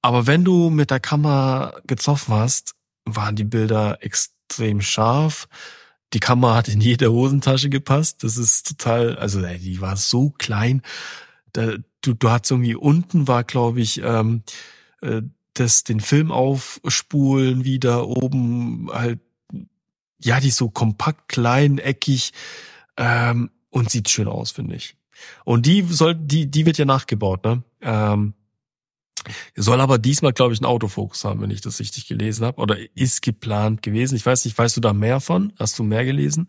Aber wenn du mit der Kamera getroffen hast, waren die Bilder extrem scharf. Die Kamera hat in jede Hosentasche gepasst. Das ist total, also die war so klein da, du, du hast irgendwie unten war, glaube ich, ähm, äh, das den Film aufspulen wieder, oben halt, ja, die ist so kompakt, klein, eckig ähm, und sieht schön aus, finde ich. Und die soll, die, die wird ja nachgebaut, ne? Ähm, soll aber diesmal, glaube ich, einen Autofokus haben, wenn ich das richtig gelesen habe. Oder ist geplant gewesen. Ich weiß nicht, weißt du da mehr von? Hast du mehr gelesen?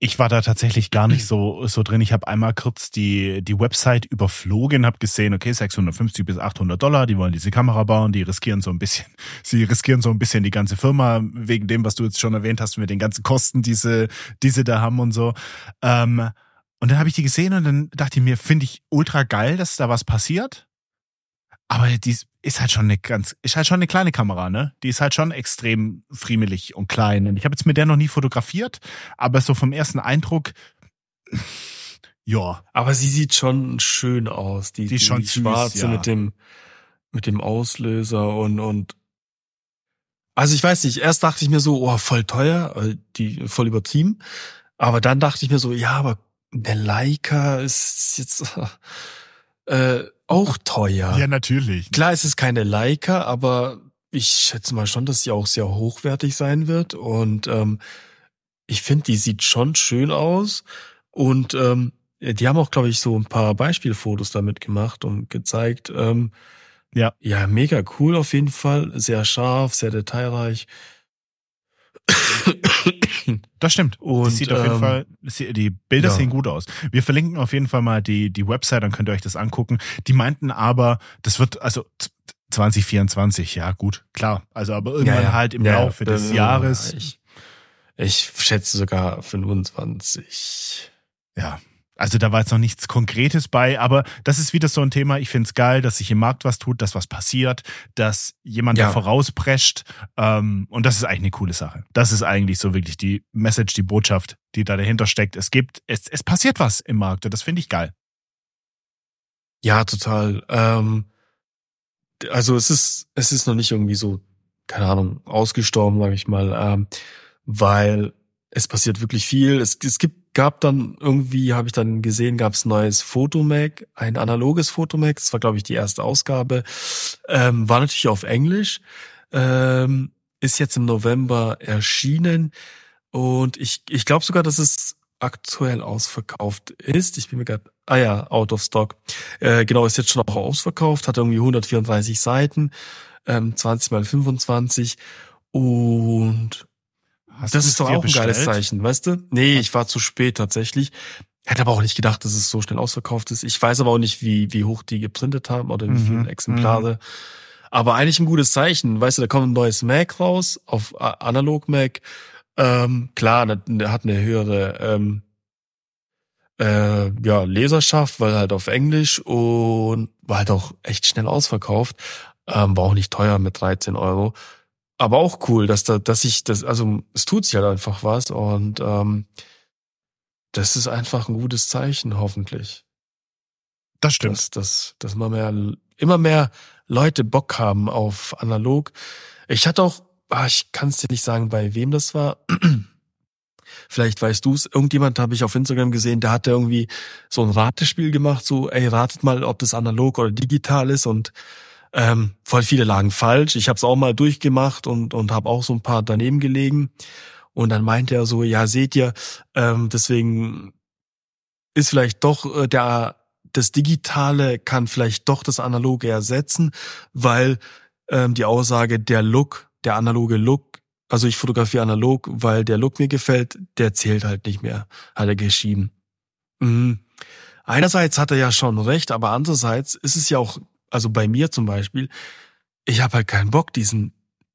Ich war da tatsächlich gar nicht so so drin. Ich habe einmal kurz die die Website überflogen, habe gesehen, okay, 650 bis 800 Dollar, die wollen diese Kamera bauen, die riskieren so ein bisschen, (laughs) sie riskieren so ein bisschen die ganze Firma wegen dem, was du jetzt schon erwähnt hast, mit den ganzen Kosten, die sie, die sie da haben und so. Ähm, und dann habe ich die gesehen und dann dachte ich mir, finde ich ultra geil, dass da was passiert. Aber die ist halt schon eine ganz, ist halt schon eine kleine Kamera, ne? Die ist halt schon extrem friemelig und klein. Und ich habe jetzt mit der noch nie fotografiert, aber so vom ersten Eindruck, (laughs) ja. Aber sie sieht schon schön aus. Die, die, die schon schwarze ja. mit dem, mit dem Auslöser und, und, also ich weiß nicht, erst dachte ich mir so, oh, voll teuer, äh, die, voll übertrieben. Aber dann dachte ich mir so, ja, aber der Leica ist jetzt, (laughs) äh, auch teuer. Ja, natürlich. Klar, es ist keine Leica, aber ich schätze mal schon, dass sie auch sehr hochwertig sein wird. Und ähm, ich finde, die sieht schon schön aus. Und ähm, die haben auch, glaube ich, so ein paar Beispielfotos damit gemacht und gezeigt. Ähm, ja. Ja, mega cool auf jeden Fall. Sehr scharf, sehr detailreich. Das stimmt. Und das sieht auf jeden ähm, Fall, die Bilder ja. sehen gut aus. Wir verlinken auf jeden Fall mal die, die Website, dann könnt ihr euch das angucken. Die meinten aber, das wird, also 2024, ja gut, klar. Also aber irgendwann ja, ja. halt im Laufe des Jahres. Ich, ich schätze sogar 25. Ja, also da war jetzt noch nichts Konkretes bei, aber das ist wieder so ein Thema. Ich finde es geil, dass sich im Markt was tut, dass was passiert, dass jemand ja. da vorausprescht. Ähm, und das ist eigentlich eine coole Sache. Das ist eigentlich so wirklich die Message, die Botschaft, die da dahinter steckt. Es gibt, es, es passiert was im Markt und das finde ich geil. Ja, total. Ähm, also es ist, es ist noch nicht irgendwie so, keine Ahnung, ausgestorben, sage ich mal, ähm, weil es passiert wirklich viel. Es, es gibt gab dann irgendwie, habe ich dann gesehen, gab es neues Fotomac, ein analoges Fotomac. Das war, glaube ich, die erste Ausgabe. Ähm, war natürlich auf Englisch. Ähm, ist jetzt im November erschienen. Und ich, ich glaube sogar, dass es aktuell ausverkauft ist. Ich bin mir gerade, ah ja, out of stock. Äh, genau, ist jetzt schon auch ausverkauft, hat irgendwie 134 Seiten, ähm, 20 mal 25 und Hast das ist doch auch ein bestellt? geiles Zeichen, weißt du? Nee, ich war zu spät tatsächlich. Hätte aber auch nicht gedacht, dass es so schnell ausverkauft ist. Ich weiß aber auch nicht, wie, wie hoch die geprintet haben oder wie mhm. viele Exemplare. Mhm. Aber eigentlich ein gutes Zeichen. Weißt du, da kommt ein neues Mac raus auf Analog Mac. Ähm, klar, der hat eine höhere ähm, äh, ja, Leserschaft, weil halt auf Englisch und war halt auch echt schnell ausverkauft. Ähm, war auch nicht teuer mit 13 Euro aber auch cool, dass da, dass ich das, also es tut sich halt einfach was und ähm, das ist einfach ein gutes Zeichen, hoffentlich. Das stimmt. Dass, dass, dass immer mehr, immer mehr Leute Bock haben auf analog. Ich hatte auch, ah, ich kann es dir nicht sagen, bei wem das war. (clears throat) Vielleicht weißt du es. Irgendjemand habe ich auf Instagram gesehen, der hatte irgendwie so ein Ratespiel gemacht, so, ey, ratet mal, ob das analog oder digital ist und ähm, voll viele lagen falsch. Ich habe es auch mal durchgemacht und, und habe auch so ein paar daneben gelegen. Und dann meinte er so, ja, seht ihr, ähm, deswegen ist vielleicht doch äh, der das Digitale kann vielleicht doch das Analoge ersetzen, weil ähm, die Aussage, der Look, der analoge Look, also ich fotografiere analog, weil der Look mir gefällt, der zählt halt nicht mehr, hat er geschrieben. Mhm. Einerseits hat er ja schon recht, aber andererseits ist es ja auch also bei mir zum Beispiel, ich habe halt keinen Bock, diesen,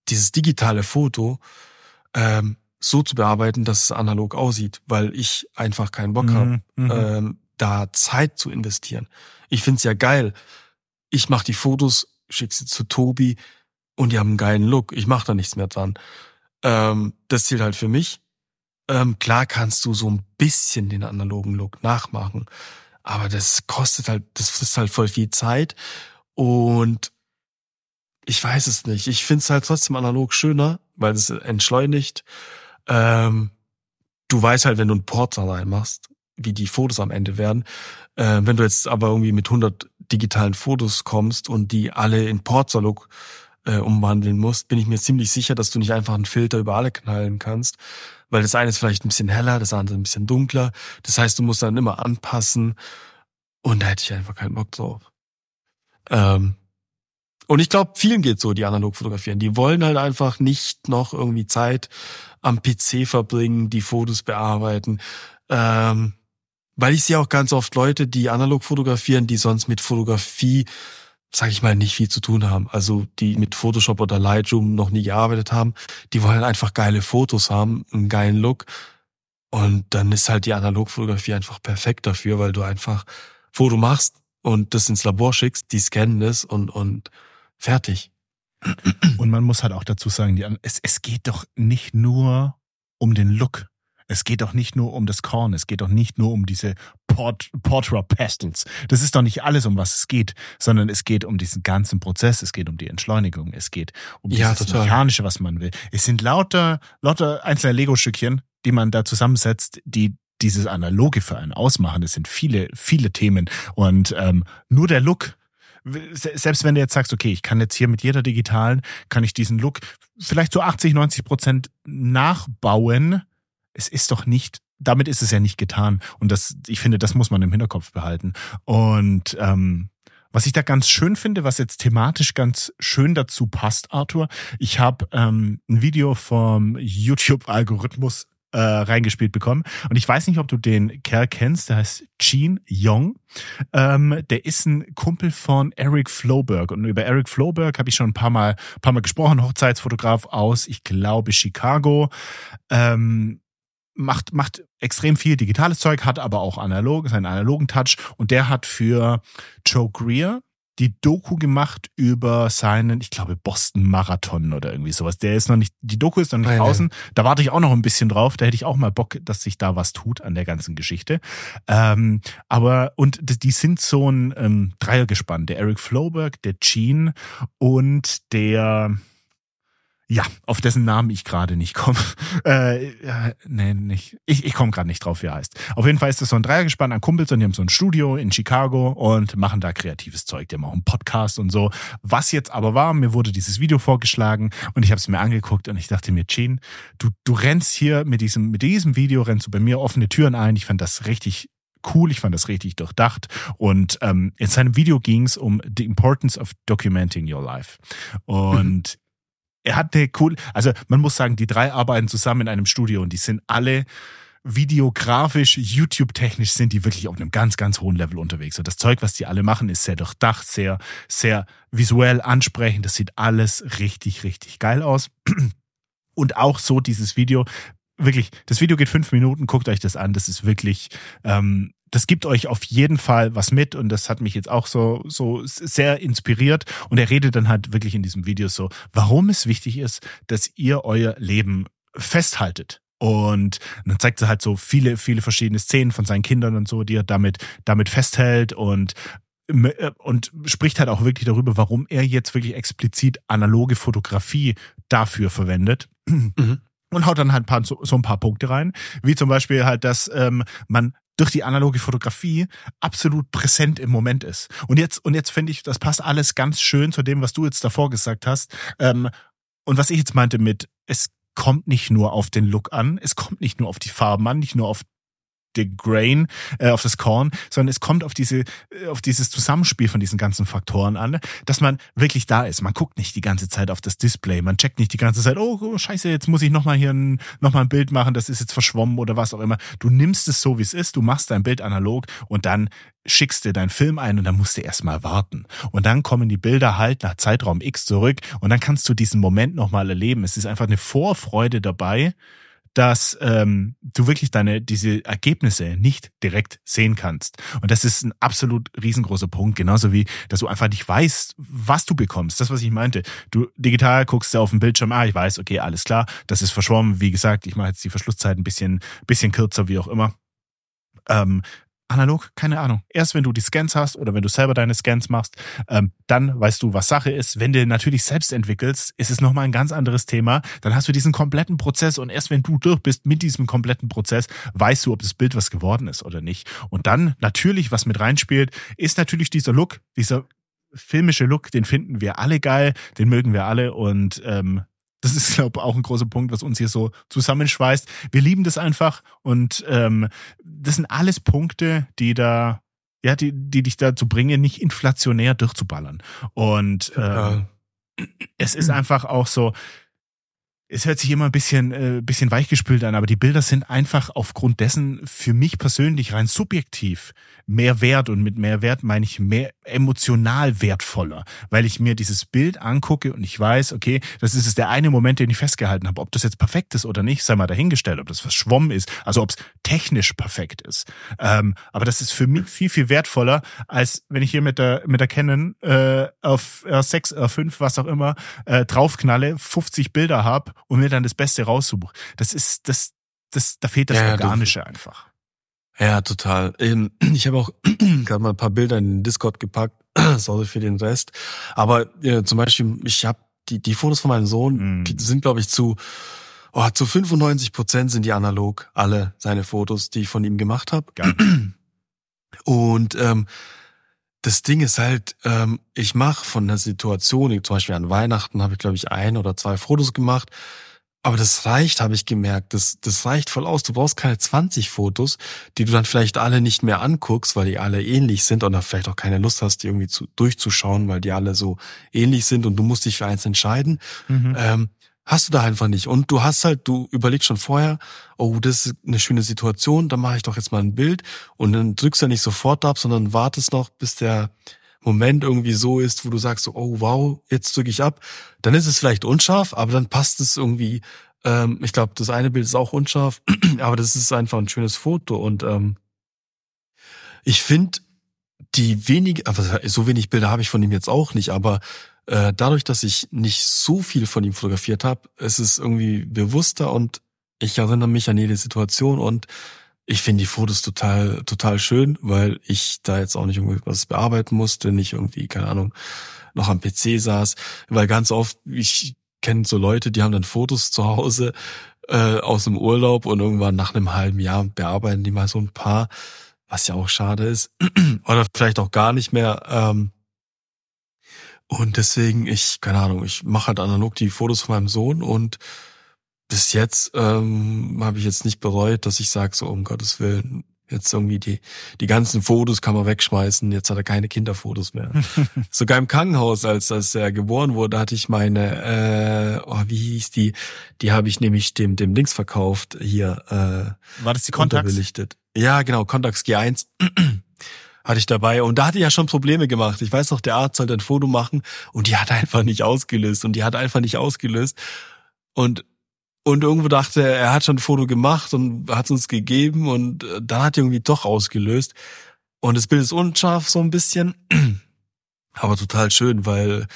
dieses digitale Foto ähm, so zu bearbeiten, dass es analog aussieht, weil ich einfach keinen Bock mhm, habe, mhm. ähm, da Zeit zu investieren. Ich find's ja geil. Ich mache die Fotos, schick sie zu Tobi und die haben einen geilen Look. Ich mache da nichts mehr dran. Ähm, das zählt halt für mich. Ähm, klar kannst du so ein bisschen den analogen Look nachmachen, aber das kostet halt, das frisst halt voll viel Zeit und ich weiß es nicht. Ich finde es halt trotzdem analog schöner, weil es entschleunigt. Ähm, du weißt halt, wenn du einen Porter reinmachst, wie die Fotos am Ende werden. Äh, wenn du jetzt aber irgendwie mit 100 digitalen Fotos kommst und die alle in Porter-Look äh, umwandeln musst, bin ich mir ziemlich sicher, dass du nicht einfach einen Filter über alle knallen kannst, weil das eine ist vielleicht ein bisschen heller, das andere ein bisschen dunkler. Das heißt, du musst dann immer anpassen und da hätte ich einfach keinen Bock drauf. Ähm, und ich glaube, vielen geht so, die analog fotografieren. Die wollen halt einfach nicht noch irgendwie Zeit am PC verbringen, die Fotos bearbeiten. Ähm, weil ich sehe auch ganz oft Leute, die analog fotografieren, die sonst mit Fotografie, sag ich mal, nicht viel zu tun haben. Also die mit Photoshop oder Lightroom noch nie gearbeitet haben. Die wollen einfach geile Fotos haben, einen geilen Look. Und dann ist halt die Analogfotografie einfach perfekt dafür, weil du einfach Foto machst, und das ins Labor schickst, die scannen das und, und fertig. Und man muss halt auch dazu sagen, die, es, es geht doch nicht nur um den Look. Es geht doch nicht nur um das Korn, es geht doch nicht nur um diese Port Portra Pestles. Das ist doch nicht alles, um was es geht, sondern es geht um diesen ganzen Prozess, es geht um die Entschleunigung, es geht um Ja, dieses total. Mechanische, was man will. Es sind lauter, lauter einzelne Lego-Stückchen, die man da zusammensetzt, die dieses Analoge für einen ausmachen. Es sind viele, viele Themen. Und ähm, nur der Look, se- selbst wenn du jetzt sagst, okay, ich kann jetzt hier mit jeder digitalen, kann ich diesen Look vielleicht zu 80, 90 Prozent nachbauen. Es ist doch nicht, damit ist es ja nicht getan. Und das, ich finde, das muss man im Hinterkopf behalten. Und ähm, was ich da ganz schön finde, was jetzt thematisch ganz schön dazu passt, Arthur, ich habe ähm, ein Video vom YouTube-Algorithmus äh, reingespielt bekommen. Und ich weiß nicht, ob du den Kerl kennst, der heißt Gene Young. Ähm, der ist ein Kumpel von Eric Floberg. Und über Eric Floberg habe ich schon ein paar Mal, paar Mal gesprochen, Hochzeitsfotograf aus, ich glaube, Chicago. Ähm, macht, macht extrem viel digitales Zeug, hat aber auch analog, seinen analogen Touch. Und der hat für Joe Greer die Doku gemacht über seinen, ich glaube, Boston Marathon oder irgendwie sowas. Der ist noch nicht, die Doku ist noch nicht ja. draußen. Da warte ich auch noch ein bisschen drauf. Da hätte ich auch mal Bock, dass sich da was tut an der ganzen Geschichte. Ähm, aber, und die sind so ein ähm, Dreiergespann. Der Eric Floberg, der Gene und der, ja, auf dessen Namen ich gerade nicht komme. (laughs) Äh, ja, nee, nicht. Ich, ich komme gerade nicht drauf, wie er heißt. Auf jeden Fall ist das so ein Dreiergespann an Kumpels und die haben so ein Studio in Chicago und machen da kreatives Zeug. Die haben auch einen Podcast und so. Was jetzt aber war, mir wurde dieses Video vorgeschlagen und ich habe es mir angeguckt und ich dachte mir, Gene, du, du rennst hier mit diesem, mit diesem Video, rennst du bei mir offene Türen ein. Ich fand das richtig cool, ich fand das richtig durchdacht. Und ähm, in seinem Video ging es um the importance of documenting your life. (laughs) Und er hat eine cool, also man muss sagen, die drei arbeiten zusammen in einem Studio und die sind alle videografisch, YouTube-technisch sind die wirklich auf einem ganz, ganz hohen Level unterwegs. Und das Zeug, was die alle machen, ist sehr durchdacht, sehr, sehr visuell ansprechend. Das sieht alles richtig, richtig geil aus. Und auch so dieses Video, wirklich, das Video geht fünf Minuten, guckt euch das an. Das ist wirklich, ähm, das gibt euch auf jeden Fall was mit und das hat mich jetzt auch so, so sehr inspiriert. Und er redet dann halt wirklich in diesem Video so, warum es wichtig ist, dass ihr euer Leben festhaltet. Und dann zeigt er halt so viele, viele verschiedene Szenen von seinen Kindern und so, die er damit, damit festhält und äh, und spricht halt auch wirklich darüber, warum er jetzt wirklich explizit analoge Fotografie dafür verwendet. Mhm. Und haut dann halt ein paar, so, so ein paar Punkte rein, wie zum Beispiel halt, dass ähm, man durch die analoge Fotografie absolut präsent im Moment ist. Und jetzt, und jetzt finde ich, das passt alles ganz schön zu dem, was du jetzt davor gesagt hast. Ähm, und was ich jetzt meinte mit, es kommt nicht nur auf den Look an, es kommt nicht nur auf die Farben an, nicht nur auf den Grain, äh, auf das Korn, sondern es kommt auf diese, äh, auf dieses Zusammenspiel von diesen ganzen Faktoren an, dass man wirklich da ist. Man guckt nicht die ganze Zeit auf das Display, man checkt nicht die ganze Zeit, oh, oh scheiße, jetzt muss ich nochmal hier ein, noch mal ein Bild machen, das ist jetzt verschwommen oder was auch immer. Du nimmst es so, wie es ist, du machst dein Bild analog und dann schickst du deinen Film ein und dann musst du erstmal warten. Und dann kommen die Bilder halt nach Zeitraum X zurück und dann kannst du diesen Moment nochmal erleben. Es ist einfach eine Vorfreude dabei, dass ähm, du wirklich deine diese Ergebnisse nicht direkt sehen kannst. Und das ist ein absolut riesengroßer Punkt, genauso wie, dass du einfach nicht weißt, was du bekommst. Das, was ich meinte. Du digital guckst auf den Bildschirm, ah, ich weiß, okay, alles klar, das ist verschwommen. Wie gesagt, ich mache jetzt die Verschlusszeit ein bisschen, bisschen kürzer, wie auch immer. Ähm, analog, keine Ahnung. Erst wenn du die Scans hast oder wenn du selber deine Scans machst, ähm, dann weißt du, was Sache ist. Wenn du natürlich selbst entwickelst, ist es nochmal ein ganz anderes Thema. Dann hast du diesen kompletten Prozess und erst wenn du durch bist mit diesem kompletten Prozess, weißt du, ob das Bild was geworden ist oder nicht. Und dann natürlich, was mit reinspielt, ist natürlich dieser Look, dieser filmische Look, den finden wir alle geil, den mögen wir alle und ähm, das ist, glaube ich, auch ein großer Punkt, was uns hier so zusammenschweißt. Wir lieben das einfach und ähm, das sind alles Punkte, die da, ja, die, die dich dazu bringen, nicht inflationär durchzuballern. Und ähm, es ist einfach auch so, es hört sich immer ein bisschen, äh, bisschen weichgespült an, aber die Bilder sind einfach aufgrund dessen für mich persönlich rein subjektiv mehr wert und mit mehr Wert meine ich mehr emotional wertvoller, weil ich mir dieses Bild angucke und ich weiß, okay, das ist der eine Moment, den ich festgehalten habe. Ob das jetzt perfekt ist oder nicht, sei mal dahingestellt, ob das verschwommen ist, also ob es technisch perfekt ist. Ähm, aber das ist für mich viel, viel wertvoller, als wenn ich hier mit der, mit der Canon äh, auf R6, R5, was auch immer, äh, draufknalle, 50 Bilder hab und mir dann das Beste raussuche. Das ist, das, das, da fehlt das Ja, Organische einfach. Ja, total. Ähm, (clears throat) Ich habe auch (clears throat) gerade mal ein paar Bilder in den Discord gepackt. (clears throat) Sorry für den Rest. Aber äh, zum Beispiel, ich habe die, die Fotos von meinem Sohn Mm. die sind, glaube ich, zu, oh, zu 95 Prozent sind die analog. Alle seine Fotos, die ich von ihm gemacht habe. Und ähm, das Ding ist halt, ähm, ich mache von der Situation, zum Beispiel an Weihnachten habe ich, glaube ich, ein oder zwei Fotos gemacht. Aber das reicht, habe ich gemerkt. Das, das reicht voll aus. Du brauchst keine 20 Fotos, die du dann vielleicht alle nicht mehr anguckst, weil die alle ähnlich sind oder vielleicht auch keine Lust hast, die irgendwie zu, durchzuschauen, weil die alle so ähnlich sind und du musst dich für eins entscheiden. Mhm. Ähm, hast du da einfach nicht. Und du hast halt, du überlegst schon vorher, oh, das ist eine schöne Situation, da mache ich doch jetzt mal ein Bild und dann drückst du ja nicht sofort ab, sondern wartest noch, bis der Moment irgendwie so ist, wo du sagst, so, oh wow, jetzt drücke ich ab. Dann ist es vielleicht unscharf, aber dann passt es irgendwie. Ähm, ich glaube, das eine Bild ist auch unscharf, (clears throat) aber das ist einfach ein schönes Foto. Und ähm, ich finde, die wenig, aber so wenig Bilder habe ich von ihm jetzt auch nicht, aber äh, dadurch, dass ich nicht so viel von ihm fotografiert habe, ist es irgendwie bewusster und ich erinnere mich an jede Situation und ich finde die Fotos total, total schön, weil ich da jetzt auch nicht irgendwas bearbeiten musste, nicht irgendwie, keine Ahnung, noch am PC saß, weil ganz oft, ich kenne so Leute, die haben dann Fotos zu Hause äh, aus dem Urlaub und irgendwann nach einem halben Jahr bearbeiten die mal so ein paar, was ja auch schade ist. (clears throat) Oder vielleicht auch gar nicht mehr. Ähm, und deswegen, ich, keine Ahnung, ich mache halt analog die Fotos von meinem Sohn und bis jetzt ähm, habe ich jetzt nicht bereut, dass ich sage, so um Gottes Willen, jetzt irgendwie die, die ganzen Fotos kann man wegschmeißen, jetzt hat er keine Kinderfotos mehr. (laughs) Sogar im Krankenhaus, als, als er geboren wurde, hatte ich meine, äh, oh, wie hieß die? Die habe ich nämlich dem, dem Links verkauft, hier, äh, War das die Kontax? Ja, genau, Contax G1 (clears throat) hatte ich dabei und da hatte ich ja schon Probleme gemacht. Ich weiß noch, der Arzt sollte ein Foto machen und die hat einfach nicht ausgelöst und die hat einfach nicht ausgelöst und und irgendwo dachte er, er hat schon ein Foto gemacht und hat es uns gegeben und äh, dann hat er irgendwie doch ausgelöst und das Bild ist unscharf so ein bisschen, (clears throat) aber total schön, weil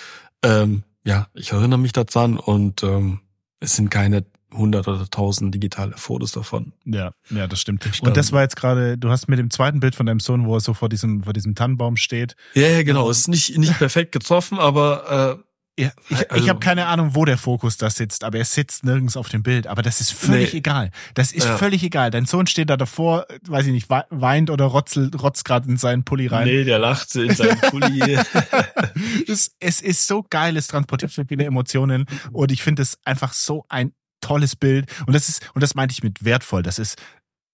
ähm, ja, ich erinnere mich daran und ähm, es sind keine hundert oder tausend digitale Fotos davon. Ja, ja, das stimmt. Und das war jetzt gerade, du hast mit dem zweiten Bild von deinem Sohn, wo er so vor diesem, vor diesem Tannenbaum steht. Ja, ja, genau. Es ist nicht, nicht perfekt getroffen, aber Ja, ich, Also- ich habe keine Ahnung, wo der Fokus da sitzt, aber er sitzt nirgends auf dem Bild. Aber das ist völlig Nee. egal. Das ist Ja. völlig egal. Dein Sohn steht da davor, weiß ich nicht, wei- weint oder rotzelt, rotzt gerade in seinen Pulli rein. nee, der lacht in seinem (laughs) Pulli. es, es ist so geil, es transportiert so viele Emotionen und ich finde es einfach so ein tolles Bild und das ist und das meinte ich mit wertvoll. Das ist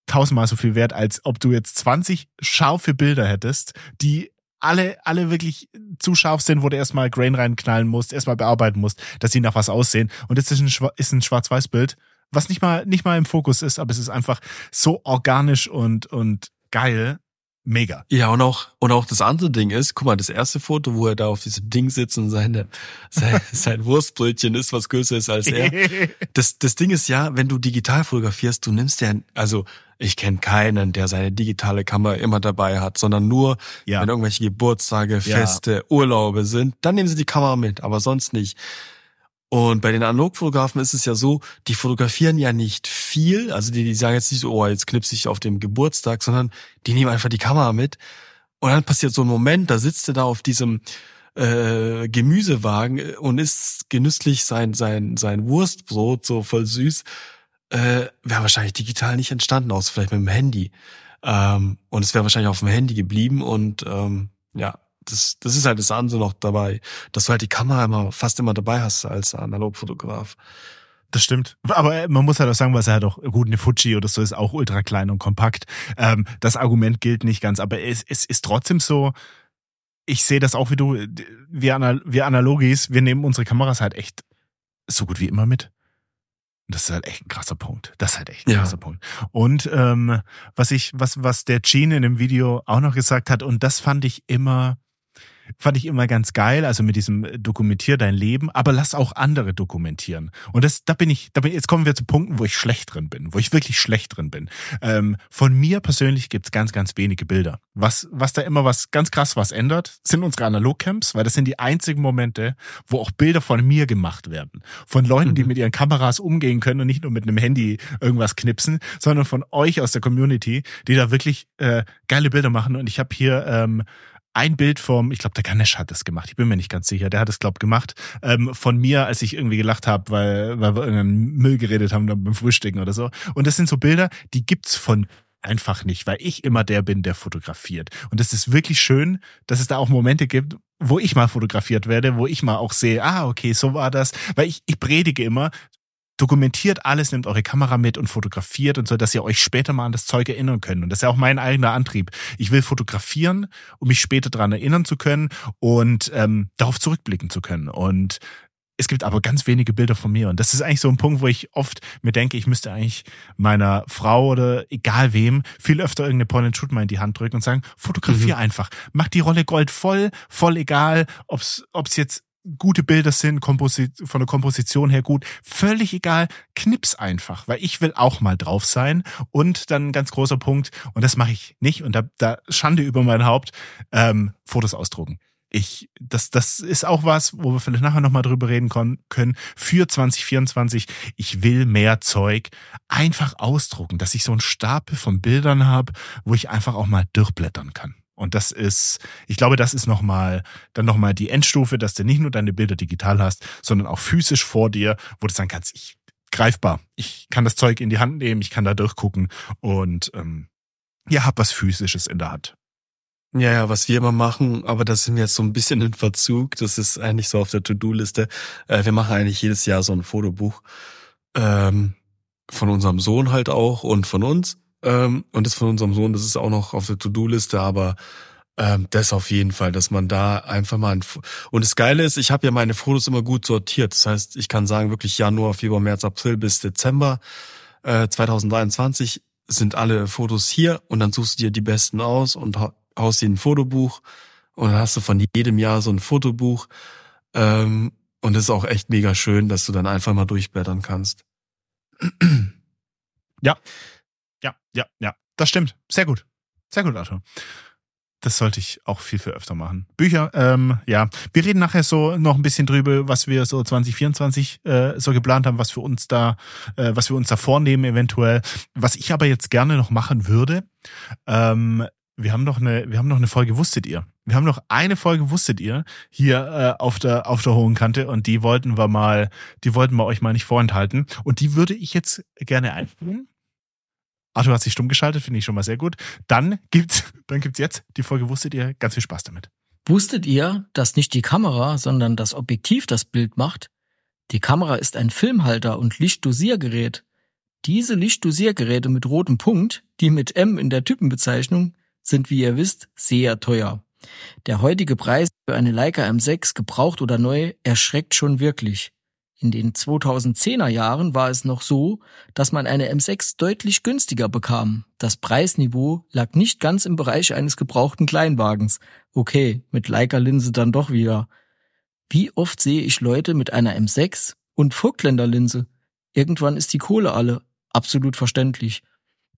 tausendmal so viel wert, als ob du jetzt 20 scharfe Bilder hättest, die alle, alle wirklich zu scharf sind, wo du erstmal Grain reinknallen musst, erstmal bearbeiten musst, dass sie nach was aussehen. Und das ist ein, ist ein Schwarz-Weiß-Bild, was nicht mal, nicht mal im Fokus ist, aber es ist einfach so organisch und, und geil. Mega. Ja, und auch, und auch das andere Ding ist, guck mal, das erste Foto, wo er da auf diesem Ding sitzt und seine, (laughs) sein, sein Wurstbrötchen ist, was größer ist als er. (laughs) Das, das Ding ist ja, wenn du digital fotografierst, du nimmst ja, also ich kenne keinen, der seine digitale Kamera immer dabei hat, sondern nur, Ja. wenn irgendwelche Geburtstage, Feste, Urlaube sind, dann nehmen sie die Kamera mit, aber sonst nicht. Und bei den Analogfotografen ist es ja so, die fotografieren ja nicht viel, also die, die sagen jetzt nicht so, oh, jetzt knipse ich auf dem Geburtstag, sondern die nehmen einfach die Kamera mit. Und dann passiert so ein Moment, da sitzt er da auf diesem äh, Gemüsewagen und isst genüsslich sein, sein, sein Wurstbrot, so voll süß. Äh, wäre wahrscheinlich digital nicht entstanden, außer vielleicht mit dem Handy. Ähm, und es wäre wahrscheinlich auf dem Handy geblieben und ähm, ja, das, das ist halt das andere noch dabei, dass du halt die Kamera immer fast immer dabei hast als Analogfotograf. Das stimmt. Aber man muss halt auch sagen, was er halt auch gut eine Fuji oder so ist auch ultra klein und kompakt. Ähm, das Argument gilt nicht ganz, aber es, es ist trotzdem so. Ich sehe das auch wie du. Wir, Anal wir Analogis, wir nehmen unsere Kameras halt echt so gut wie immer mit. Das ist halt echt ein krasser Punkt. Das ist halt echt ein Ja. krasser Punkt. Und ähm, was ich, was, was der Gene in dem Video auch noch gesagt hat, und das fand ich immer, fand ich immer ganz geil, also mit diesem äh, dokumentier dein Leben, aber lass auch andere dokumentieren. Und das, da bin ich, da bin, jetzt kommen wir zu Punkten, wo ich schlecht drin bin, wo ich wirklich schlecht drin bin. Ähm, von mir persönlich gibt's ganz, ganz wenige Bilder. Was, was da immer was ganz krass was ändert, sind unsere Analogcamps, weil das sind die einzigen Momente, wo auch Bilder von mir gemacht werden. Von Leuten, die mhm. mit ihren Kameras umgehen können und nicht nur mit einem Handy irgendwas knipsen, sondern von euch aus der Community, die da wirklich äh, geile Bilder machen. Und ich habe hier ähm, ein Bild vom, ich glaube, der Ganesh hat das gemacht. Ich bin mir nicht ganz sicher. Der hat es, glaube gemacht. Ähm, von mir, als ich irgendwie gelacht habe, weil, weil wir irgendeinen Müll geredet haben beim Frühstücken oder so. Und das sind so Bilder, die gibt's von einfach nicht, weil ich immer der bin, der fotografiert. Und es ist wirklich schön, dass es da auch Momente gibt, wo ich mal fotografiert werde, wo ich mal auch sehe, ah, okay, so war das. Weil ich, ich predige immer, dokumentiert alles, nehmt eure Kamera mit und fotografiert und so, dass ihr euch später mal an das Zeug erinnern könnt. Und das ist ja auch mein eigener Antrieb. Ich will fotografieren, um mich später dran erinnern zu können und ähm, darauf zurückblicken zu können. Und es gibt aber ganz wenige Bilder von mir. Und das ist eigentlich so ein Punkt, wo ich oft mir denke, ich müsste eigentlich meiner Frau oder egal wem viel öfter irgendeine Point-and-Shoot mal in die Hand drücken und sagen, fotografier mhm. einfach. Mach die Rolle Gold voll, voll egal, ob's, ob's jetzt gute Bilder sind, Komposit von der Komposition her gut, völlig egal, knips einfach, weil ich will auch mal drauf sein. Und dann ein ganz großer Punkt, und das mache ich nicht, und da, da Schande über mein Haupt, ähm, Fotos ausdrucken. Ich, das, das ist auch was, wo wir vielleicht nachher nochmal drüber reden können. Für 2024, ich will mehr Zeug einfach ausdrucken, dass ich so einen Stapel von Bildern habe, wo ich einfach auch mal durchblättern kann. Und das ist, ich glaube, das ist nochmal, dann nochmal die Endstufe, dass du nicht nur deine Bilder digital hast, sondern auch physisch vor dir, wo du sagen kannst, ich greifbar, ich kann das Zeug in die Hand nehmen, ich kann da durchgucken und ähm, ja, hab was Physisches in der Hand. Ja, ja, was wir immer machen, aber das sind wir jetzt so ein bisschen in Verzug, das ist eigentlich so auf der To-Do-Liste. Äh, wir machen eigentlich jedes Jahr so ein Fotobuch ähm, von unserem Sohn halt auch und von uns. Ähm, und das von unserem Sohn, das ist auch noch auf der To-Do-Liste, aber ähm, das auf jeden Fall, dass man da einfach mal ein und das Geile ist, ich habe ja meine Fotos immer gut sortiert. Das heißt, ich kann sagen, wirklich Januar, Februar, März, April bis Dezember äh, 2023 sind alle Fotos hier und dann suchst du dir die besten aus und haust dir ein Fotobuch und dann hast du von jedem Jahr so ein Fotobuch. Ähm, und das ist auch echt mega schön, dass du dann einfach mal durchblättern kannst. Ja, ja, ja, ja. Das stimmt. Sehr gut. Sehr gut, Arthur. Das sollte ich auch viel, viel öfter machen. Bücher, ähm, ja. Wir reden nachher so noch ein bisschen drüber, was wir so 2024 äh, so geplant haben, was für uns da, äh, was wir uns da vornehmen eventuell. Was ich aber jetzt gerne noch machen würde, ähm, wir haben noch eine, wir haben noch eine Folge, wusstet ihr? Wir haben noch eine Folge, wusstet ihr, hier äh, auf der auf der hohen Kante und die wollten wir mal, die wollten wir euch mal nicht vorenthalten und die würde ich jetzt gerne einführen. Arthur hat sich stumm geschaltet, finde ich schon mal sehr gut. Dann gibt's, (laughs) dann gibt's jetzt die Folge, wusstet ihr, ganz viel Spaß damit. Wusstet ihr, dass nicht die Kamera, sondern das Objektiv das Bild macht? Die Kamera ist ein Filmhalter und Lichtdosiergerät. Diese Lichtdosiergeräte mit rotem Punkt, die mit M in der Typenbezeichnung, sind, wie ihr wisst, sehr teuer. Der heutige Preis für eine Leica M6 gebraucht oder neu erschreckt schon wirklich. In den 2010er Jahren war es noch so, dass man eine M6 deutlich günstiger bekam. Das Preisniveau lag nicht ganz im Bereich eines gebrauchten Kleinwagens. Okay, mit Leica-Linse dann doch wieder. Wie oft sehe ich Leute mit einer M6 und Vogtländer-Linse? Irgendwann ist die Kohle alle. Absolut verständlich.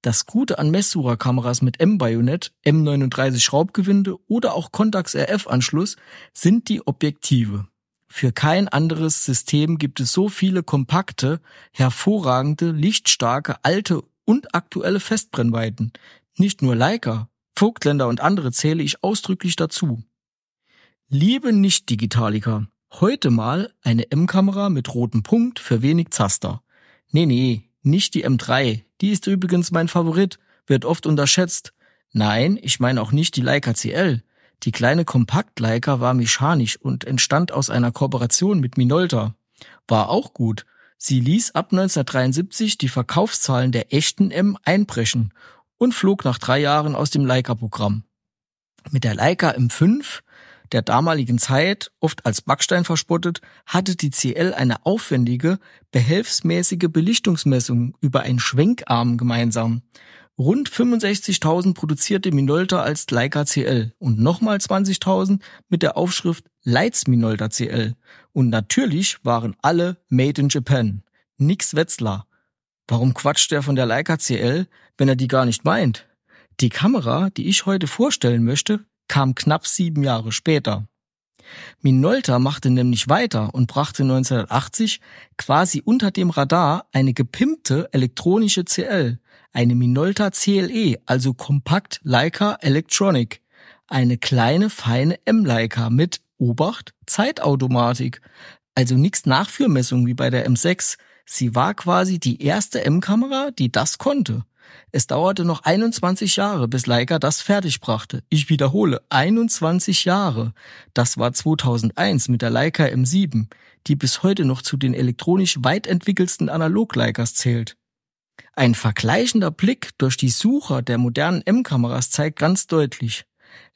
Das Gute an Messsucherkameras mit M-Bajonett, M39 Schraubgewinde oder auch Contax RF-Anschluss sind die Objektive. Für kein anderes System gibt es so viele kompakte, hervorragende, lichtstarke, alte und aktuelle Festbrennweiten. Nicht nur Leica, Vogtländer und andere zähle ich ausdrücklich dazu. Liebe Nicht-Digitaliker, heute mal eine M-Kamera mit rotem Punkt für wenig Zaster. Nee, nee, nicht die M3. Die ist übrigens mein Favorit, wird oft unterschätzt. Nein, ich meine auch nicht die Leica CL. Die kleine Kompaktleica war mechanisch und entstand aus einer Kooperation mit Minolta. War auch gut. Sie ließ ab 1973 die Verkaufszahlen der echten M einbrechen und flog nach drei Jahren aus dem Leica-Programm. Mit der Leica M5, der damaligen Zeit oft als Backstein verspottet, hatte die CL eine aufwendige, behelfsmäßige Belichtungsmessung über einen Schwenkarm gemeinsam. Rund 65.000 produzierte Minolta als Leica CL und nochmal 20.000 mit der Aufschrift Leitz Minolta CL. Und natürlich waren alle Made in Japan. Nix Wetzlar. Warum quatscht er von der Leica CL, wenn er die gar nicht meint? Die Kamera, die ich heute vorstellen möchte, kam knapp sieben Jahre später. Minolta machte nämlich weiter und brachte 1980 quasi unter dem Radar eine gepimpte elektronische CL, eine Minolta CLE, also Kompakt Leica Electronic, eine kleine feine M-Leica mit Obacht Zeitautomatik, also nix Nachführmessung wie bei der M6. Sie war quasi die erste M-Kamera, die das konnte. Es dauerte noch 21 Jahre, bis Leica das fertigbrachte. Ich wiederhole, 21 Jahre. Das war 2001 mit der Leica M7, die bis heute noch zu den elektronisch weit entwickelsten Analog-Leicas zählt. Ein vergleichender Blick durch die Sucher der modernen M-Kameras zeigt ganz deutlich,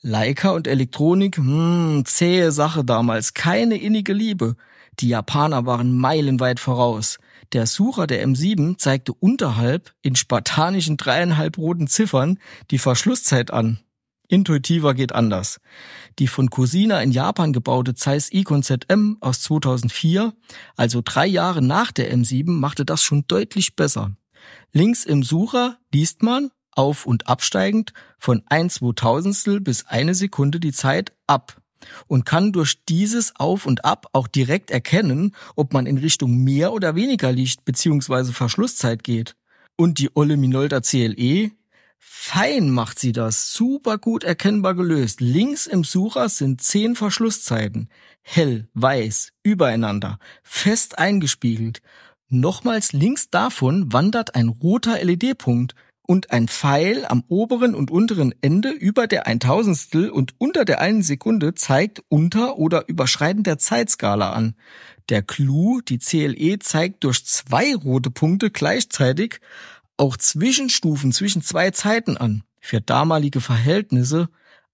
Leica und Elektronik, hm, zähe Sache damals, keine innige Liebe. Die Japaner waren meilenweit voraus. Der Sucher der M7 zeigte unterhalb in spartanischen dreieinhalb roten Ziffern die Verschlusszeit an. Intuitiver geht anders. Die von Cosina in Japan gebaute Zeiss Icon ZM aus 2004, also drei Jahre nach der M7, machte das schon deutlich besser. Links im Sucher liest man, auf- und absteigend, von ein Zweitausendstel bis eine Sekunde die Zeit ab und kann durch dieses Auf und Ab auch direkt erkennen, ob man in Richtung mehr oder weniger Licht bzw. Verschlusszeit geht. Und die Olle Minolta CLE, fein macht sie das, super gut erkennbar gelöst. Links im Sucher sind zehn Verschlusszeiten, hell, weiß, übereinander, fest eingespiegelt. Nochmals links davon wandert ein roter LED-Punkt, und ein Pfeil am oberen und unteren Ende über der Eintausendstel und unter der einen Sekunde zeigt unter oder überschreiten der Zeitskala an. Der Clou, die CLE zeigt durch zwei rote Punkte gleichzeitig auch Zwischenstufen zwischen zwei Zeiten an. Für damalige Verhältnisse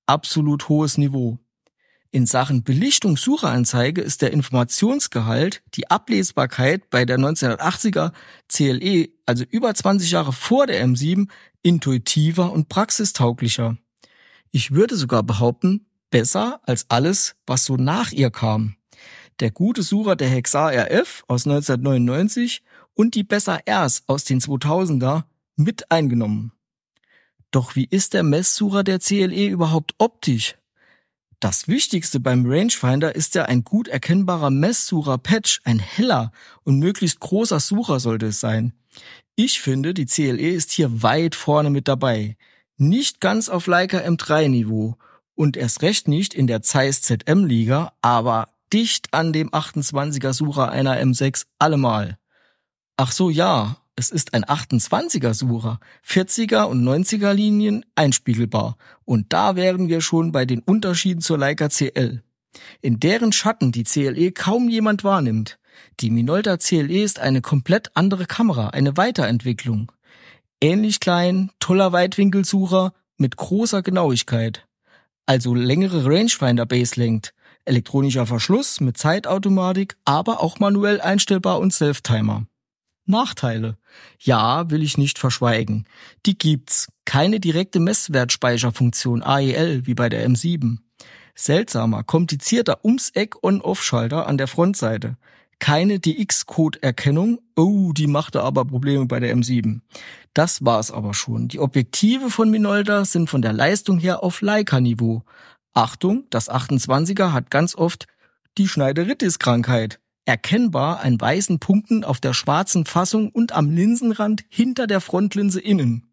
absolut hohes Niveau. In Sachen Belichtung-Sucheranzeige ist der Informationsgehalt, die Ablesbarkeit bei der 1980er CLE, also über 20 Jahre vor der M7, intuitiver und praxistauglicher. Ich würde sogar behaupten, besser als alles, was so nach ihr kam. Der gute Sucher der Hexar RF aus 1999 und die Besser Rs aus den 2000er mit eingenommen. Doch wie ist der Messsucher der CLE überhaupt optisch? Das Wichtigste beim Rangefinder ist ja ein gut erkennbarer Messsucher-Patch, ein heller und möglichst großer Sucher sollte es sein. Ich finde, die CLE ist hier weit vorne mit dabei. Nicht ganz auf Leica M3-Niveau und erst recht nicht in der Zeiss ZM-Liga, aber dicht an dem 28er Sucher einer M6 allemal. Ach so, ja, es ist ein 28er Sucher, 40er und 90er Linien einspiegelbar. Und da wären wir schon bei den Unterschieden zur Leica CL. In deren Schatten die CLE kaum jemand wahrnimmt. Die Minolta CLE ist eine komplett andere Kamera, eine Weiterentwicklung. Ähnlich klein, toller Weitwinkelsucher mit großer Genauigkeit. Also längere Rangefinder Base Length, elektronischer Verschluss mit Zeitautomatik, aber auch manuell einstellbar und Self-Timer. Nachteile. Ja, will ich nicht verschweigen. Die gibt's. Keine direkte Messwertspeicherfunktion AEL wie bei der M7. Seltsamer, komplizierter Ums-Eck On-Off-Schalter an der Frontseite. Keine DX-Code-Erkennung. Oh, die machte aber Probleme bei der M7. Das war's aber schon. Die Objektive von Minolta sind von der Leistung her auf Leica-Niveau. Achtung, das 28er hat ganz oft die Schneideritis-Krankheit erkennbar an weißen Punkten auf der schwarzen Fassung und am Linsenrand hinter der Frontlinse innen.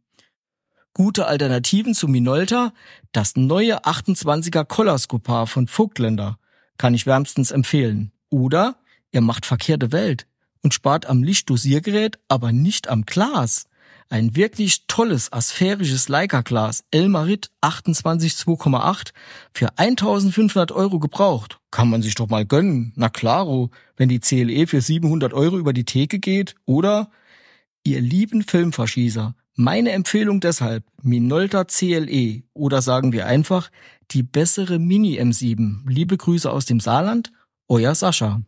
Gute Alternativen zu Minolta, das neue 28er Collar von Vogtländer, kann ich wärmstens empfehlen. Oder ihr macht verkehrte Welt und spart am Lichtdosiergerät, aber nicht am Glas. Ein wirklich tolles asphärisches Leica-Glas Elmarit 282,8 für 1500 Euro gebraucht. Kann man sich doch mal gönnen. Na klaro, wenn die CLE für 700 Euro über die Theke geht, oder? Ihr lieben Filmverschießer, meine Empfehlung deshalb Minolta CLE oder sagen wir einfach die bessere Mini M7. Liebe Grüße aus dem Saarland, euer Sascha.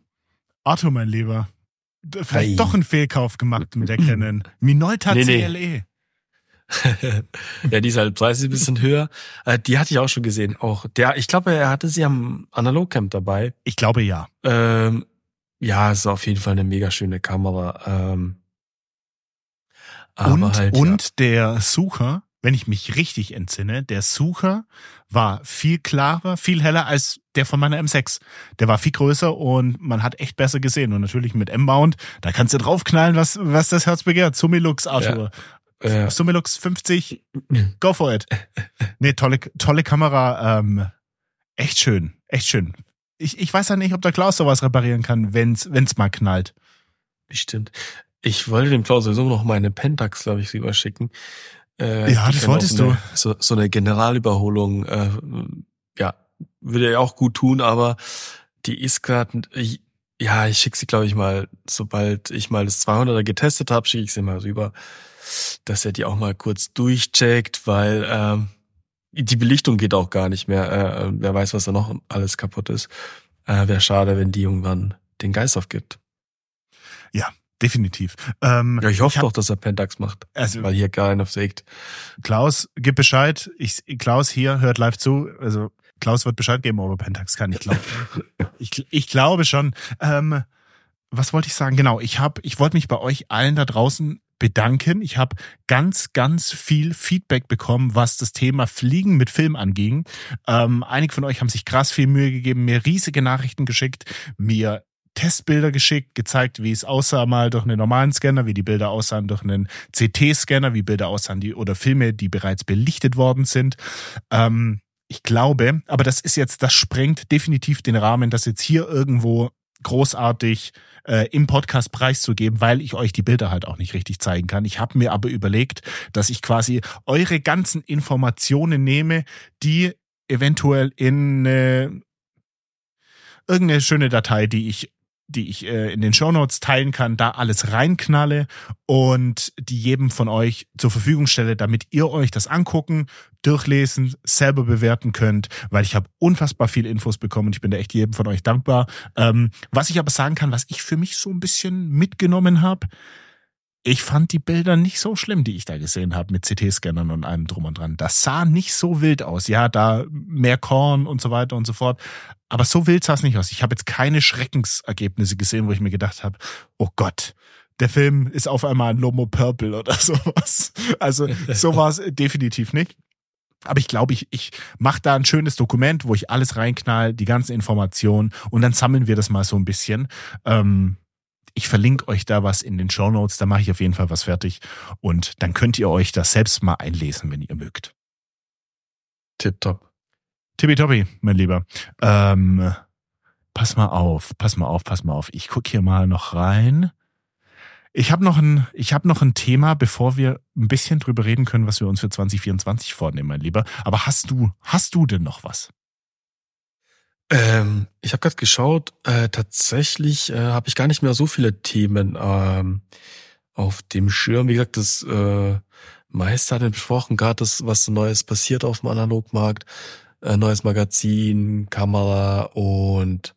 Arthur, mein Lieber, vielleicht hey. doch einen Fehlkauf gemacht mit der Canon. Minolta nee, CLE. Nee. (laughs) ja, die ist halt preislich ein bisschen höher. Äh, die hatte ich auch schon gesehen. Auch der, ich glaube, er hatte sie am Analogcamp dabei. Ich glaube ja. Ähm, ja, ist auf jeden Fall eine mega schöne Kamera. Ähm, und halt, und ja. der Sucher, wenn ich mich richtig entsinne, der Sucher war viel klarer, viel heller als der von meiner M6. Der war viel größer und man hat echt besser gesehen. Und natürlich mit M-Mount, da kannst du draufknallen, was, was das Herz begehrt. Sumilux, Arthur. Ja. Ja. Sumilux 50, (laughs) go for it. Nee, tolle, tolle Kamera. Ähm, echt schön, echt schön. Ich, ich weiß ja nicht, ob der Klaus sowas reparieren kann, wenn's, wenn's mal knallt. Bestimmt. Ich wollte dem Klaus sowieso noch meine Pentax, glaube ich, rüberschicken. Äh, ja, das wolltest so eine, du. So, so eine Generalüberholung, äh, ja, würde ja auch gut tun, aber die ist gerade, ja, ich schicke sie, glaube ich, mal, sobald ich mal das 200er getestet habe, schicke ich sie mal rüber, dass er die auch mal kurz durchcheckt, weil ähm, die Belichtung geht auch gar nicht mehr. Äh, wer weiß, was da noch alles kaputt ist. Äh, Wäre schade, wenn die irgendwann den Geist aufgibt. Ja, definitiv. Ähm, ja, ich hoffe ich doch, dass er Pentax macht, also, weil hier keiner sägt. Klaus, gib Bescheid. Ich, Klaus hier hört live zu. Also Klaus wird Bescheid geben, ob er Pentax kann. Ich glaube, (laughs) ich, ich glaube schon. Ähm, was wollte ich sagen? Genau, ich habe, ich wollte mich bei euch allen da draußen bedanken. Ich habe ganz, ganz viel Feedback bekommen, was das Thema Fliegen mit Film anging. Ähm, einige von euch haben sich krass viel Mühe gegeben, mir riesige Nachrichten geschickt, mir Testbilder geschickt, gezeigt, wie es aussah mal durch einen normalen Scanner, wie die Bilder aussahen durch einen CT-Scanner, wie Bilder aussahen, die oder Filme, die bereits belichtet worden sind. Ähm, ich glaube, aber das ist jetzt, das sprengt definitiv den Rahmen, das jetzt hier irgendwo großartig äh, im Podcast preiszugeben, weil ich euch die Bilder halt auch nicht richtig zeigen kann. Ich habe mir aber überlegt, dass ich quasi eure ganzen Informationen nehme, die eventuell in äh, irgendeine schöne Datei, die ich die ich äh, in den Shownotes teilen kann, da alles reinknalle und die jedem von euch zur Verfügung stelle, damit ihr euch das angucken, durchlesen, selber bewerten könnt, weil ich habe unfassbar viele Infos bekommen und ich bin da echt jedem von euch dankbar. Ähm, was ich aber sagen kann, was ich für mich so ein bisschen mitgenommen habe, ich fand die Bilder nicht so schlimm, die ich da gesehen habe mit CT-Scannern und allem drum und dran. Das sah nicht so wild aus. Ja, da mehr Korn und so weiter und so fort. Aber so wild sah es nicht aus. Ich habe jetzt keine Schreckensergebnisse gesehen, wo ich mir gedacht habe, oh Gott, der Film ist auf einmal ein Lomo Purple oder (laughs) sowas. Also so (laughs) war es definitiv nicht. Aber ich glaube, ich, ich mache da ein schönes Dokument, wo ich alles reinknall, die ganzen Informationen und dann sammeln wir das mal so ein bisschen. Ähm, ich verlinke euch da was in den Show Notes, da mache ich auf jeden Fall was fertig und dann könnt ihr euch das selbst mal einlesen, wenn ihr mögt. Tipptopp. Tippitoppi, mein Lieber. Ähm, pass mal auf, pass mal auf, pass mal auf. Ich guck hier mal noch rein. Ich habe noch ein, ich habe noch ein Thema, bevor wir ein bisschen drüber reden können, was wir uns für 2024 vornehmen, mein Lieber. Aber hast du, hast du denn noch was? Ähm, ich habe gerade geschaut, äh, tatsächlich äh, habe ich gar nicht mehr so viele Themen ähm, auf dem Schirm. Wie gesagt, das äh, meiste hat besprochen, gerade das, was so Neues passiert auf dem Analogmarkt, äh, neues Magazin, Kamera und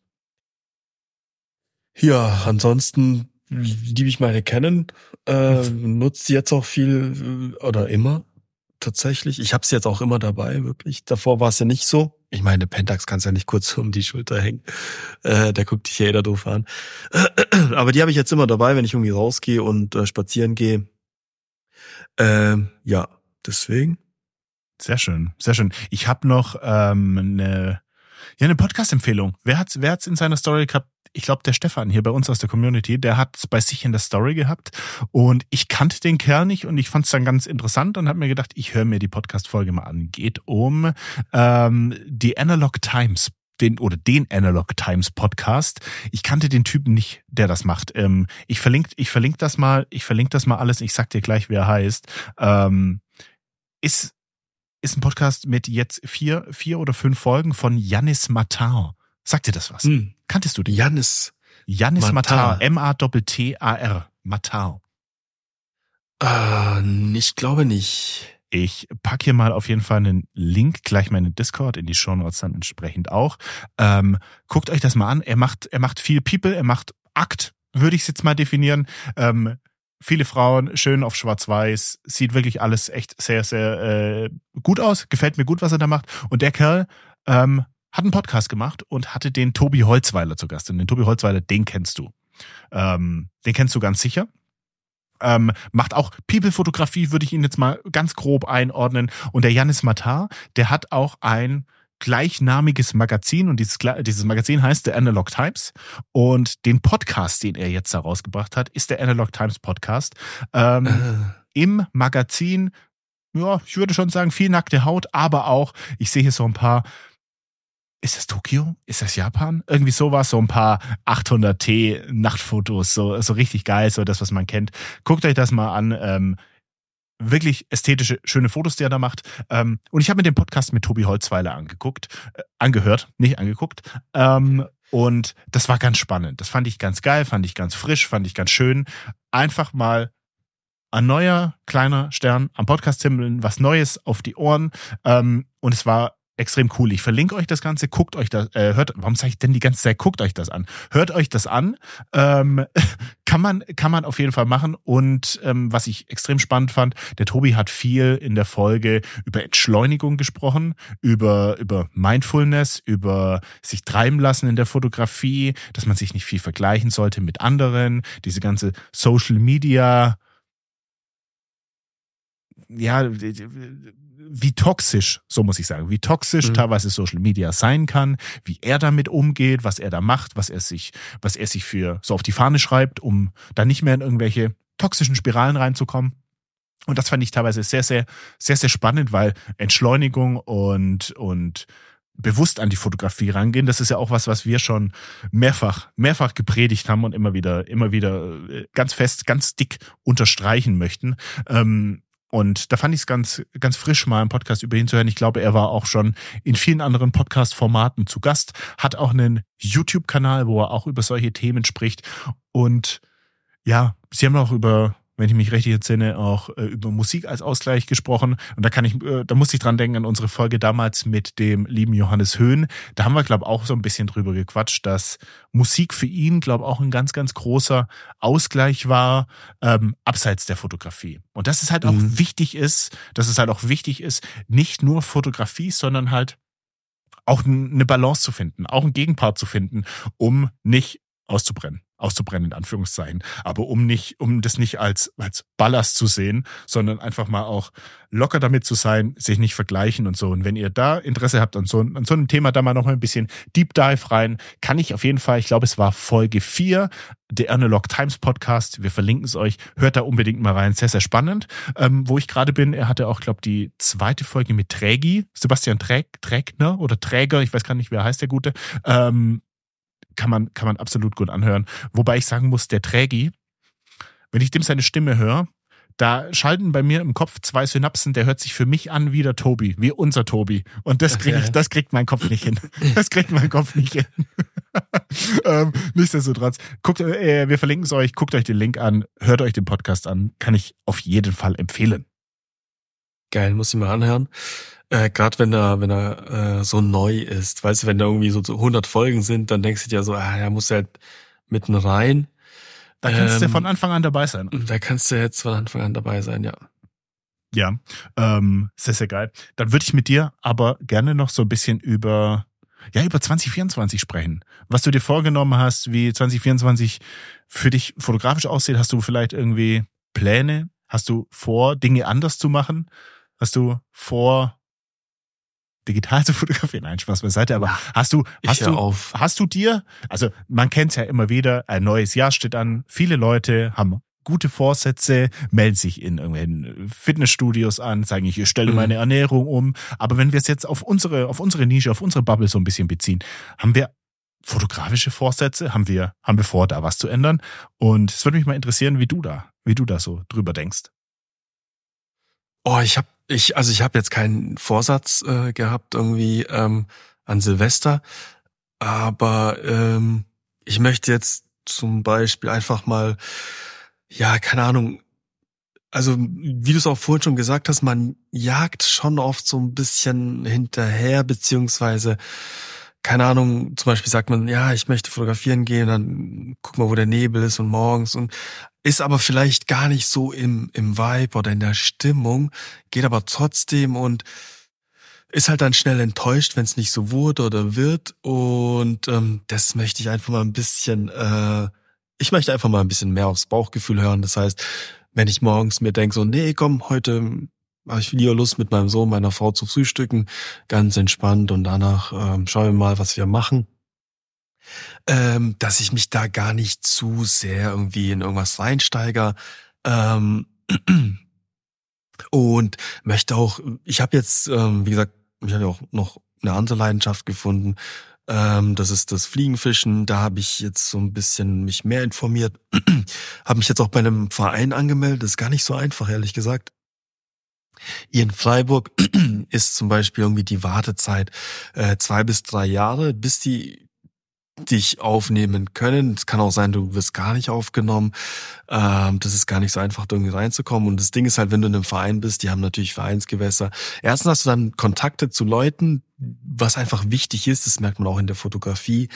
ja, ansonsten liebe ich meine Canon, äh, (laughs) nutzt jetzt auch viel äh, oder immer tatsächlich. Ich habe sie jetzt auch immer dabei, wirklich. Davor war es ja nicht so. Ich meine, Pentax kannst ja nicht kurz (laughs) um die Schulter hängen. Äh, der guckt dich ja jeder doof an. (clears throat) Aber die habe ich jetzt immer dabei, wenn ich irgendwie rausgehe und äh, spazieren gehe. Ähm, ja, deswegen. Sehr schön, sehr schön. Ich habe noch ähm, eine, ja, eine Podcast-Empfehlung. Wer hat's, wer hat's in seiner Story gehabt? Ich glaube, der Stefan hier bei uns aus der Community, der hat es bei sich in der Story gehabt und ich kannte den Kerl nicht und ich fand es dann ganz interessant und habe mir gedacht, ich höre mir die Podcast-Folge mal an. Geht um ähm, die Analog Times den oder den Analog Times Podcast. Ich kannte den Typen nicht, der das macht. Ähm, ich verlinke, ich verlinke das mal, ich verlinke das mal alles. Ich sag dir gleich, wer er heißt. Ähm, ist ist ein Podcast mit jetzt vier vier oder fünf Folgen von Janis Matar. Sagt dir das was? Hm. Kanntest du den? Janis. Janis Matar. M-A-T-T-A-R. Matar. Äh, ich glaube nicht. Ich pack hier mal auf jeden Fall einen Link gleich mal in den Discord, in die Show Notes dann entsprechend auch. Ähm, guckt euch das mal an. Er macht, er macht viel People, er macht Akt, würde ich es jetzt mal definieren. Ähm, viele Frauen, schön auf Schwarz-Weiß, sieht wirklich alles echt sehr, sehr äh, gut aus. Gefällt mir gut, was er da macht. Und der Kerl ähm, hat einen Podcast gemacht und hatte den Tobi Holzweiler zu Gast. Und den Tobi Holzweiler, den kennst du. Ähm, den kennst du ganz sicher. Ähm, macht auch People-Fotografie, würde ich ihn jetzt mal ganz grob einordnen. Und der Janis Matar, der hat auch ein gleichnamiges Magazin und dieses, dieses Magazin heißt The Analog Times und den Podcast, den er jetzt herausgebracht hat, ist der Analog Times Podcast. Ähm, äh. Im Magazin, ja, ich würde schon sagen, viel nackte Haut, aber auch, ich sehe hier so ein paar ist das Tokio? Ist das Japan? Irgendwie sowas, so ein paar 800T Nachtfotos, so, so richtig geil, so das, was man kennt. Guckt euch das mal an. Ähm, wirklich ästhetische, schöne Fotos, die er da macht. Ähm, und ich habe mir den Podcast mit Tobi Holzweiler angeguckt, äh, angehört, nicht angeguckt. Ähm, und das war ganz spannend. Das fand ich ganz geil, fand ich ganz frisch, fand ich ganz schön. Einfach mal ein neuer kleiner Stern am Podcast himmeln, was Neues auf die Ohren. Ähm, und es war extrem cool. Ich verlinke euch das Ganze, guckt euch das, äh, hört, warum sage ich denn die ganze Zeit, guckt euch das an. Hört euch das an. Ähm, (laughs) kann man, kann man auf jeden Fall machen. Und ähm, was ich extrem spannend fand, der Tobi hat viel in der Folge über Entschleunigung gesprochen, über, über Mindfulness, über sich treiben lassen in der Fotografie, dass man sich nicht viel vergleichen sollte mit anderen, diese ganze Social Media ja, wie toxisch, so muss ich sagen, wie toxisch mhm. teilweise Social Media sein kann, wie er damit umgeht, was er da macht, was er sich, was er sich für so auf die Fahne schreibt, um da nicht mehr in irgendwelche toxischen Spiralen reinzukommen. Und das fand ich teilweise sehr, sehr, sehr, sehr spannend, weil Entschleunigung und, und bewusst an die Fotografie rangehen, das ist ja auch was, was wir schon mehrfach, mehrfach gepredigt haben und immer wieder, immer wieder äh, ganz fest, ganz dick unterstreichen möchten. Ähm, und da fand ich es ganz, ganz frisch, mal im Podcast über ihn zu hören. Ich glaube, er war auch schon in vielen anderen Podcast-Formaten zu Gast, hat auch einen YouTube-Kanal, wo er auch über solche Themen spricht. Und ja, sie haben auch über wenn ich mich richtig entsinne, auch äh, über Musik als Ausgleich gesprochen. Und da kann ich, äh, da musste ich dran denken an unsere Folge damals mit dem lieben Johannes Höhn. Da haben wir, glaube auch so ein bisschen drüber gequatscht, dass Musik für ihn, glaube auch ein ganz, ganz großer Ausgleich war, ähm, abseits der Fotografie. Und dass es halt auch mhm. wichtig ist, dass es halt auch wichtig ist, nicht nur Fotografie, sondern halt auch eine Balance zu finden, auch einen Gegenpart zu finden, um nicht auszubrennen auszubrennen, in Anführungszeichen. Aber um nicht, um das nicht als, als Ballast zu sehen, sondern einfach mal auch locker damit zu sein, sich nicht vergleichen und so. Und wenn ihr da Interesse habt an so, an so einem Thema, da mal noch ein bisschen Deep Dive rein, kann ich auf jeden Fall, ich glaube, es war Folge 4, der Analog Times Podcast. Wir verlinken es euch. Hört da unbedingt mal rein. Sehr, sehr spannend. Ähm, wo ich gerade bin, er hatte auch, glaube die zweite Folge mit Trägi, Sebastian Träg, Trägner oder Träger, ich weiß gar nicht, wer heißt der Gute. Ähm, kann man, kann man absolut gut anhören. Wobei ich sagen muss, der Trägi, wenn ich dem seine Stimme höre, da schalten bei mir im Kopf zwei Synapsen, der hört sich für mich an wie der Tobi, wie unser Tobi. Und das krieg ich, das kriegt mein Kopf nicht hin. Das kriegt mein Kopf nicht hin. (laughs) ähm, nichtsdestotrotz, guckt, äh, wir verlinken es euch, guckt euch den Link an, hört euch den Podcast an, kann ich auf jeden Fall empfehlen. Geil, muss ich mal anhören. Äh, Gerade wenn er, wenn er äh, so neu ist, weißt du, wenn da irgendwie so 100 Folgen sind, dann denkst du dir so, ah, er muss halt mitten rein. Da kannst ähm, du von Anfang an dabei sein. Da kannst du jetzt von Anfang an dabei sein, ja. Ja, ähm, sehr, sehr geil. Dann würde ich mit dir aber gerne noch so ein bisschen über, ja, über 2024 sprechen. Was du dir vorgenommen hast, wie 2024 für dich fotografisch aussieht. Hast du vielleicht irgendwie Pläne? Hast du vor, Dinge anders zu machen? Hast du vor, digital zu fotografieren. Nein, Spaß beiseite. Aber hast du, hast du, auf. hast du dir, also man kennt es ja immer wieder, ein neues Jahr steht an. Viele Leute haben gute Vorsätze, melden sich in irgendwelchen Fitnessstudios an, sagen ich, ich stelle mhm. meine Ernährung um. Aber wenn wir es jetzt auf unsere, auf unsere Nische, auf unsere Bubble so ein bisschen beziehen, haben wir fotografische Vorsätze? Haben wir, haben wir vor, da was zu ändern? Und es würde mich mal interessieren, wie du da, wie du da so drüber denkst. Oh, ich habe ich, also ich habe jetzt keinen Vorsatz äh, gehabt irgendwie ähm, an Silvester, aber ähm, ich möchte jetzt zum Beispiel einfach mal, ja, keine Ahnung, also wie du es auch vorhin schon gesagt hast, man jagt schon oft so ein bisschen hinterher, beziehungsweise keine Ahnung, zum Beispiel sagt man, ja, ich möchte fotografieren gehen, dann guck mal, wo der Nebel ist und morgens und ist aber vielleicht gar nicht so im, im Vibe oder in der Stimmung, geht aber trotzdem und ist halt dann schnell enttäuscht, wenn es nicht so wurde oder wird. Und ähm, das möchte ich einfach mal ein bisschen, äh, ich möchte einfach mal ein bisschen mehr aufs Bauchgefühl hören. Das heißt, wenn ich morgens mir denke, so, nee, komm, heute habe ich lieber Lust, mit meinem Sohn, meiner Frau zu frühstücken, ganz entspannt und danach ähm, schauen wir mal, was wir machen. Ähm, dass ich mich da gar nicht zu sehr irgendwie in irgendwas reinsteiger. Ähm, (clears throat) und möchte auch, ich habe jetzt, ähm, wie gesagt, ich habe ja auch noch eine andere Leidenschaft gefunden. Ähm, das ist das Fliegenfischen. Da habe ich jetzt so ein bisschen mich mehr informiert. (clears throat) habe mich jetzt auch bei einem Verein angemeldet. Das ist gar nicht so einfach, ehrlich gesagt. Hier in Freiburg (clears throat) ist zum Beispiel irgendwie die Wartezeit äh, zwei bis drei Jahre, bis die dich aufnehmen können. Es kann auch sein, du wirst gar nicht aufgenommen. Ähm, das ist gar nicht so einfach, irgendwie reinzukommen. Und das Ding ist halt, wenn du in einem Verein bist, die haben natürlich Vereinsgewässer. Erstens hast du dann Kontakte zu Leuten, was einfach wichtig ist, das merkt man auch in der Fotografie.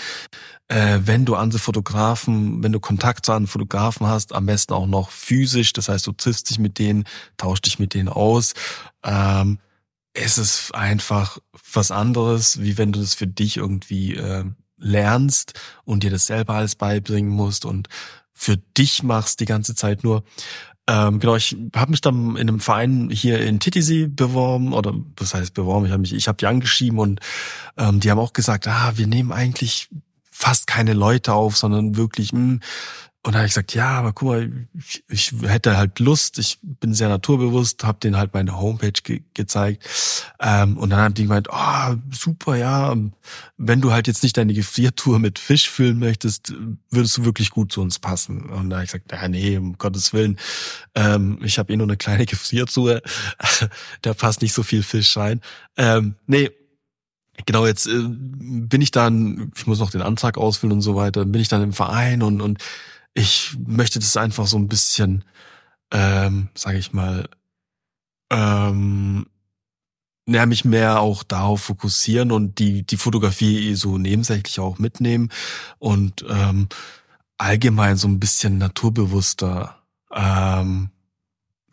Äh, wenn du andere Fotografen, wenn du Kontakt zu anderen Fotografen hast, am besten auch noch physisch, das heißt, du triffst dich mit denen, tauschst dich mit denen aus. Ähm, es ist einfach was anderes, wie wenn du das für dich irgendwie äh, lernst und dir das selber alles beibringen musst und für dich machst die ganze Zeit nur. Ähm, genau, ich habe mich dann in einem Verein hier in Titisee beworben oder was heißt beworben? Ich habe mich, ich habe die angeschrieben und ähm, die haben auch gesagt, ah, wir nehmen eigentlich fast keine Leute auf, sondern wirklich, mh, hm, und da habe ich gesagt, ja, aber guck mal, ich, ich hätte halt Lust, ich bin sehr naturbewusst, habe denen halt meine Homepage ge gezeigt. Ähm, und dann haben die gemeint, oh, super, ja, wenn du halt jetzt nicht deine Gefriertour mit Fisch füllen möchtest, würdest du wirklich gut zu uns passen. Und da habe ich gesagt, ja, nee, um Gottes Willen, ähm, ich habe eh nur eine kleine (laughs) Gefriertour, da passt nicht so viel Fisch rein. Ähm, nee, Genau, jetzt äh, bin ich dann, ich muss noch den Antrag ausfüllen und so weiter, bin ich dann im Verein und, und ich möchte das einfach so ein bisschen, ähm, sage ich mal, ähm, näher mich mehr auch darauf fokussieren und die die Fotografie so nebensächlich auch mitnehmen und ähm, allgemein so ein bisschen naturbewusster, ähm,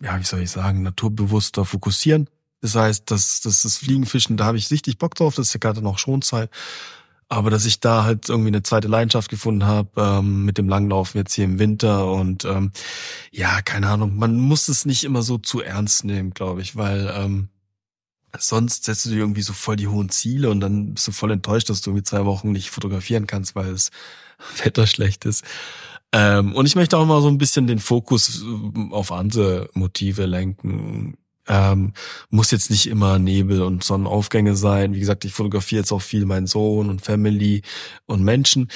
ja, wie soll ich sagen, naturbewusster fokussieren. Das heißt, das, das, das Fliegenfischen, da habe ich richtig Bock drauf, das ist ja gerade noch Schonzeit. Aber dass ich da halt irgendwie eine zweite Leidenschaft gefunden habe ähm, mit dem Langlaufen jetzt hier im Winter und ähm, ja, keine Ahnung, man muss es nicht immer so zu ernst nehmen, glaube ich, weil ähm, sonst setzt du dir irgendwie so voll die hohen Ziele und dann bist du voll enttäuscht, dass du irgendwie zwei Wochen nicht fotografieren kannst, weil es (laughs) Wetter schlecht ist. Ähm, und ich möchte auch mal so ein bisschen den Fokus äh, auf andere Motive lenken. Ähm, muss jetzt nicht immer Nebel und Sonnenaufgänge sein. Wie gesagt, ich fotografiere jetzt auch viel meinen Sohn und Family und Menschen.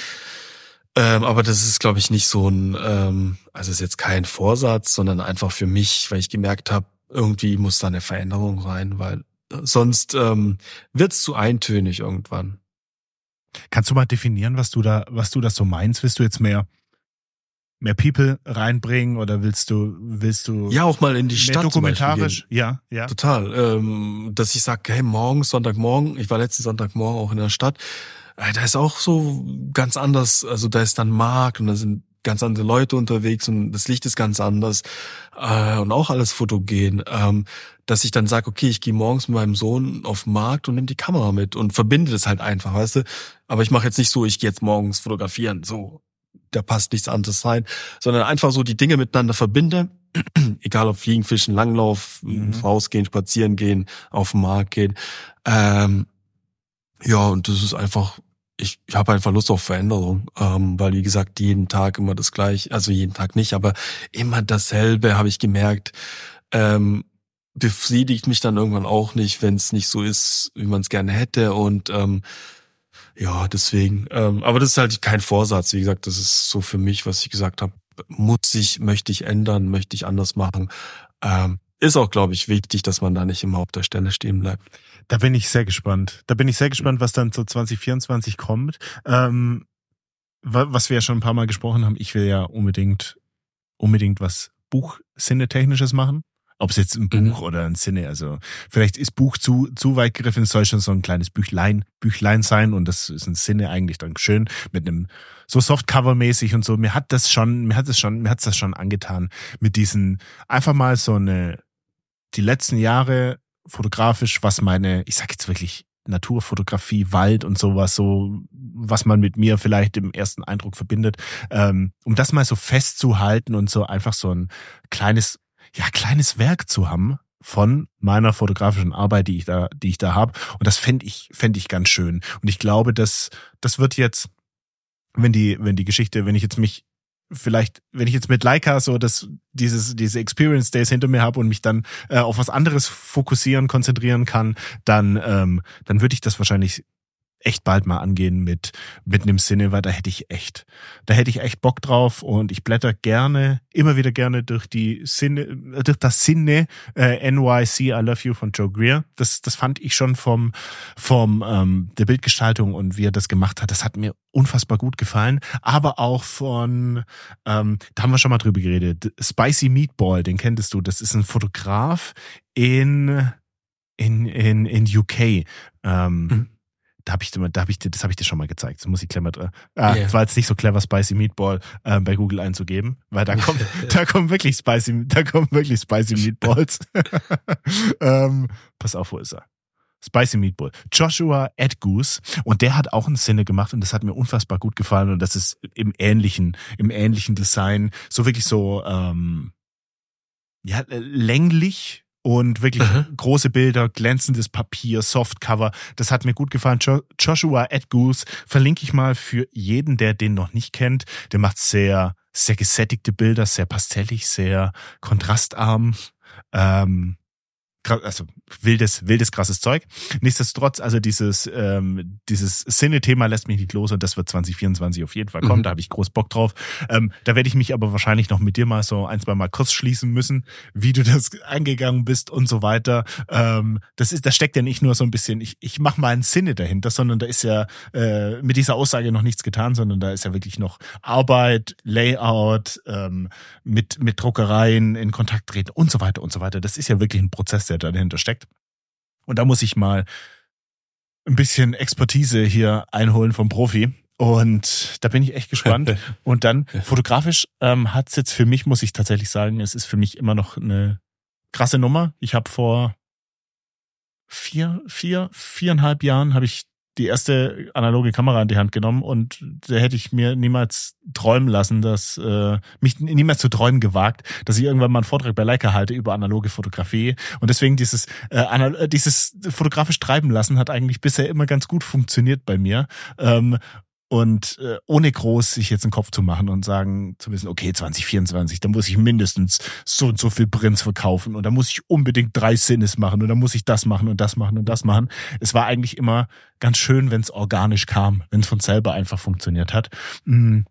Ähm, aber das ist, glaube ich, nicht so ein, ähm, also ist jetzt kein Vorsatz, sondern einfach für mich, weil ich gemerkt habe, irgendwie muss da eine Veränderung rein, weil sonst ähm, wird zu eintönig irgendwann. Kannst du mal definieren, was du da, was du das so meinst? Willst du jetzt mehr mehr People reinbringen oder willst du willst du ja auch mal in die Stadt dokumentarisch? ja ja. Total. Ähm, dass ich sag hey morgen Sonntagmorgen ich war letzten Sonntagmorgen auch in der Stadt äh, da ist auch so ganz anders also da ist dann Markt und da sind ganz andere Leute unterwegs und das Licht ist ganz anders äh, und auch alles fotogen. Ähm, dass ich dann sage okay ich gehe morgens mit meinem Sohn auf den Markt und nehme die Kamera mit und verbinde das halt einfach weißt du? Aber ich mache jetzt nicht so ich gehe jetzt morgens fotografieren so da passt nichts anderes rein, sondern einfach so die Dinge miteinander verbinde. (clears throat) Egal ob Fliegen, Fischen, Langlauf, mhm. rausgehen, spazieren gehen, auf den Markt gehen. Ähm, ja, und das ist einfach, ich, ich habe einfach Lust auf Veränderung, ähm, weil wie gesagt, jeden Tag immer das gleiche, also jeden Tag nicht, aber immer dasselbe habe ich gemerkt. Ähm, befriedigt mich dann irgendwann auch nicht, wenn es nicht so ist, wie man es gerne hätte. Und ähm, ja, deswegen. Ähm, aber das ist halt kein Vorsatz. Wie gesagt, das ist so für mich, was ich gesagt habe. Muss ich, möchte ich ändern, möchte ich anders machen. Ähm, ist auch, glaube ich, wichtig, dass man da nicht immer auf der Stelle stehen bleibt. Da bin ich sehr gespannt. Da bin ich sehr gespannt, was dann zu 2024 kommt. Ähm, was wir ja schon ein paar Mal gesprochen haben, ich will ja unbedingt, unbedingt was Buchsinne-Technisches machen. Ob es jetzt ein Buch mhm. oder ein Sinne, also vielleicht ist Buch zu, zu weit gegriffen, es soll schon so ein kleines Büchlein, Büchlein sein und das ist ein Sinne eigentlich dann schön mit einem so Softcover-mäßig und so. Mir hat das schon, mir hat es schon, mir hat's das schon angetan mit diesen, einfach mal so eine, die letzten Jahre fotografisch, was meine, ich sag jetzt wirklich Naturfotografie, Wald und sowas, so was man mit mir vielleicht im ersten Eindruck verbindet, ähm, um das mal so festzuhalten und so einfach so ein kleines ja, kleines Werk zu haben von meiner fotografischen Arbeit, die ich da, die ich da habe. Und das fände ich, fände ich ganz schön. Und ich glaube, dass das wird jetzt, wenn die, wenn die Geschichte, wenn ich jetzt mich vielleicht, wenn ich jetzt mit Leica so das, dieses, diese Experience Days hinter mir habe und mich dann äh, auf was anderes fokussieren, konzentrieren kann, dann, ähm, dann würde ich das wahrscheinlich echt bald mal angehen mit, mit einem Sinne, weil da hätte ich echt, da hätte ich echt Bock drauf und ich blätter gerne, immer wieder gerne durch die Sinne, äh, durch das Sinne äh, NYC I Love You von Joe Greer. Das, das fand ich schon vom, vom ähm, der Bildgestaltung und wie er das gemacht hat, das hat mir unfassbar gut gefallen. Aber auch von, ähm, da haben wir schon mal drüber geredet, Spicy Meatball, den kenntest du. Das ist ein Fotograf in in in in UK. Ähm, mhm da habe ich, da hab ich, das habe ich dir schon mal gezeigt. Das muss ich clever drin. Ah, yeah. war jetzt nicht so clever, Spicy Meatball äh, bei Google einzugeben, weil da kommt, (laughs) da kommen wirklich Spicy, da kommen wirklich Spicy Meatballs. (laughs) ähm, pass auf, wo ist er? Spicy Meatball. Joshua Edgoose. Und der hat auch einen Sinne gemacht und das hat mir unfassbar gut gefallen. Und das ist im ähnlichen, im ähnlichen Design. So wirklich so, ähm, ja, länglich, und wirklich mhm. große Bilder, glänzendes Papier, Softcover. Das hat mir gut gefallen. Jo Joshua Edgoose verlinke ich mal für jeden, der den noch nicht kennt. Der macht sehr, sehr gesättigte Bilder, sehr pastellig, sehr kontrastarm. Ähm, also wildes, wildes, krasses Zeug. Nichtsdestotrotz, also dieses, ähm, dieses Sinne-Thema lässt mich nicht los und das wird 2024 auf jeden Fall kommen. Mhm. Da habe ich groß Bock drauf. Ähm, da werde ich mich aber wahrscheinlich noch mit dir mal so ein, zwei Mal kurz schließen müssen, wie du das angegangen bist und so weiter. Ähm, das ist, da steckt ja nicht nur so ein bisschen, ich, ich mache mal einen Sinne dahinter, sondern da ist ja äh, mit dieser Aussage noch nichts getan, sondern da ist ja wirklich noch Arbeit, Layout, ähm, mit, mit Druckereien in Kontakt treten und so weiter und so weiter. Das ist ja wirklich ein Prozess, der dahinter steckt. Und da muss ich mal ein bisschen Expertise hier einholen vom Profi. Und da bin ich echt gespannt. (laughs) Und dann fotografisch ähm, hat es jetzt für mich, muss ich tatsächlich sagen, es ist für mich immer noch eine krasse Nummer. Ich habe vor vier, vier, viereinhalb Jahren habe ich die erste analoge Kamera in die Hand genommen und da hätte ich mir niemals träumen lassen, dass äh, mich niemals zu träumen gewagt, dass ich irgendwann mal einen Vortrag bei Leica halte über analoge Fotografie. Und deswegen dieses äh, äh, dieses fotografisch treiben lassen hat eigentlich bisher immer ganz gut funktioniert bei mir. Ähm, und äh, ohne groß sich jetzt einen Kopf zu machen und sagen zu wissen, okay, 2024, da muss ich mindestens so und so viel Prints verkaufen und da muss ich unbedingt drei Sinnes machen und da muss ich das machen und das machen und das machen. Es war eigentlich immer ganz schön, wenn es organisch kam, wenn es von selber einfach funktioniert hat. Mm.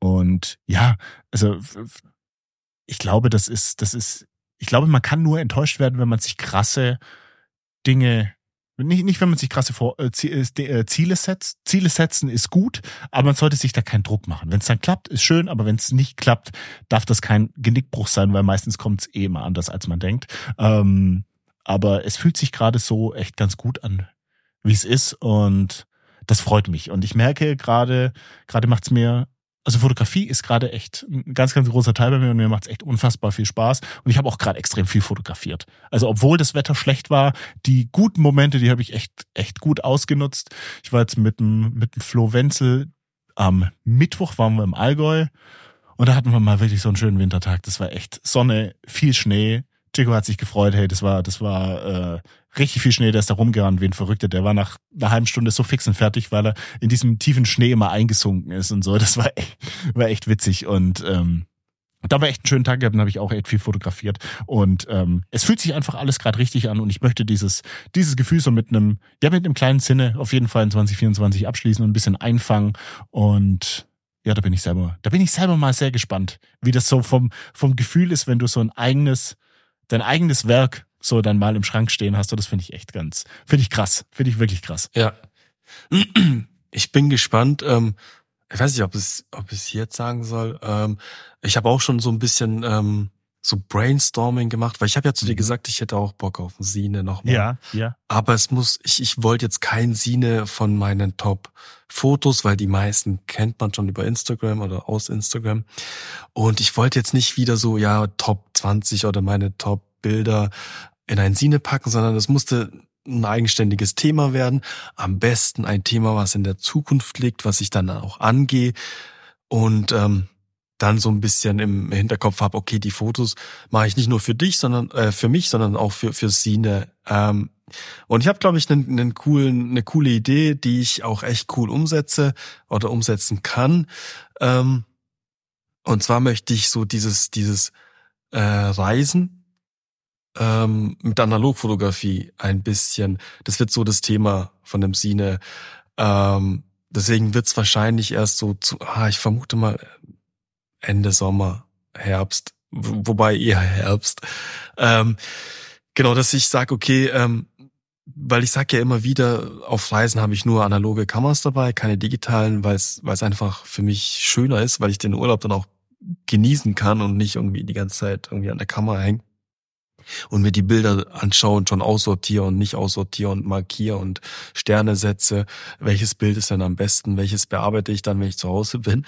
Und ja, also ich glaube, das ist, das ist, ich glaube, man kann nur enttäuscht werden, wenn man sich krasse Dinge nicht, nicht wenn man sich krasse Vor äh, äh, äh, Ziele setzt. Ziele setzen ist gut, aber man sollte sich da keinen Druck machen. Wenn es dann klappt, ist schön, aber wenn es nicht klappt, darf das kein Genickbruch sein, weil meistens kommt es eh immer anders, als man denkt. Ähm, aber es fühlt sich gerade so echt ganz gut an, wie es ist und das freut mich. Und ich merke gerade, gerade macht es mir also Fotografie ist gerade echt ein ganz, ganz großer Teil bei mir und mir macht es echt unfassbar viel Spaß. Und ich habe auch gerade extrem viel fotografiert. Also obwohl das Wetter schlecht war, die guten Momente, die habe ich echt, echt gut ausgenutzt. Ich war jetzt mit dem, mit dem Flo Wenzel am Mittwoch waren wir im Allgäu und da hatten wir mal wirklich so einen schönen Wintertag. Das war echt Sonne, viel Schnee. Chico hat sich gefreut, hey, das war, das war äh, richtig viel Schnee, der ist da rumgerannt wie ein Verrückter. Der war nach einer halben Stunde so fix und fertig, weil er in diesem tiefen Schnee immer eingesunken ist und so. Das war echt, war echt witzig und ähm, da war echt ein schöner Tag gehabt, und habe ich auch echt viel fotografiert. Und ähm, es fühlt sich einfach alles gerade richtig an und ich möchte dieses, dieses Gefühl so mit einem, ja, mit einem kleinen Sinne auf jeden Fall in 2024 abschließen und ein bisschen einfangen. Und ja, da bin ich selber, da bin ich selber mal sehr gespannt, wie das so vom, vom Gefühl ist, wenn du so ein eigenes, dein eigenes Werk so dann mal im Schrank stehen hast. Und das finde ich echt ganz, finde ich krass, finde ich wirklich krass. Ja. (clears throat) Ich bin gespannt. Ähm, ich weiß nicht, ob es, ob ich es jetzt sagen soll. Ähm, ich habe auch schon so ein bisschen ähm, so Brainstorming gemacht, weil ich habe ja zu dir Mhm. gesagt, ich hätte auch Bock auf ein Sine nochmal. Ja, ja. Aber es muss, ich, ich wollte jetzt kein Sine von meinen Top-Fotos, weil die meisten kennt man schon über Instagram oder aus Instagram. Und ich wollte jetzt nicht wieder so, ja, Top 20 oder meine Top-Bilder in ein Sine packen, sondern es musste ein eigenständiges Thema werden. Am besten ein Thema, was in der Zukunft liegt, was ich dann auch angehe. Und ähm, dann so ein bisschen im Hinterkopf habe, okay, die Fotos mache ich nicht nur für dich, sondern äh, für mich, sondern auch für für Sine. Ähm, und ich habe, glaube ich, einen, einen coolen, eine coole Idee, die ich auch echt cool umsetze oder umsetzen kann. Ähm, und zwar möchte ich so dieses dieses äh, Reisen ähm, mit Analogfotografie ein bisschen. Das wird so das Thema von dem Sine. Ähm, deswegen wird's wahrscheinlich erst so zu, ah, ich vermute mal Ende Sommer, Herbst, wo- wobei eher Herbst. Ähm, genau, dass ich sage, okay, ähm, weil ich sage ja immer wieder, auf Reisen habe ich nur analoge Kameras dabei, keine digitalen, weil es einfach für mich schöner ist, weil ich den Urlaub dann auch genießen kann und nicht irgendwie die ganze Zeit irgendwie an der Kamera hängen und mir die Bilder anschaue und schon aussortiere und nicht aussortiere und markiere und Sterne setze, welches Bild ist denn am besten, welches bearbeite ich dann, wenn ich zu Hause bin.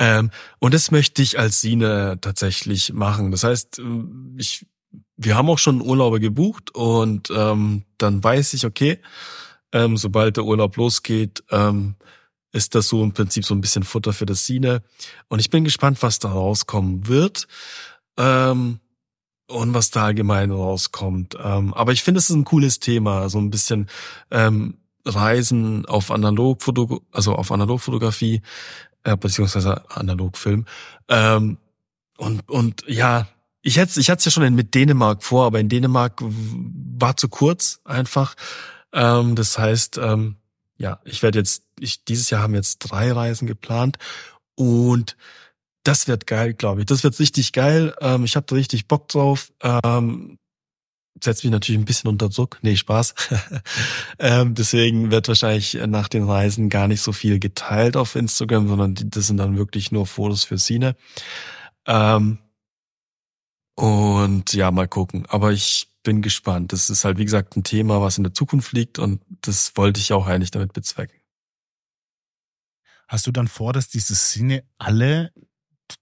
Ähm, und das möchte ich als Sine tatsächlich machen. Das heißt, ähm, ich, wir haben auch schon Urlaube gebucht und ähm, dann weiß ich, okay, ähm, sobald der Urlaub losgeht, ähm, ist das so im Prinzip so ein bisschen Futter für das Sine. Und ich bin gespannt, was da rauskommen wird. Ähm, und was da allgemein rauskommt. Ähm, aber ich finde, es ist ein cooles Thema, so ein bisschen ähm, Reisen auf Analogfoto, also auf Analogfotografie, äh, beziehungsweise Analogfilm. Ähm, und, und ja, ich hätte ich hatte es ja schon mit Dänemark vor, aber in Dänemark war zu kurz einfach. Ähm, das heißt, ähm, ja, ich werde jetzt, ich, dieses Jahr haben jetzt drei Reisen geplant und das wird geil, glaube ich. Das wird richtig geil. Ähm, ich habe da richtig Bock drauf. Ähm, setzt mich natürlich ein bisschen unter Druck. Nee, Spaß. (laughs) ähm, deswegen wird wahrscheinlich nach den Reisen gar nicht so viel geteilt auf Instagram, sondern das sind dann wirklich nur Fotos für Sine. Ähm, und ja, mal gucken. Aber ich bin gespannt. Das ist halt, wie gesagt, ein Thema, was in der Zukunft liegt und das wollte ich auch eigentlich damit bezwecken. Hast du dann vor, dass diese Szene alle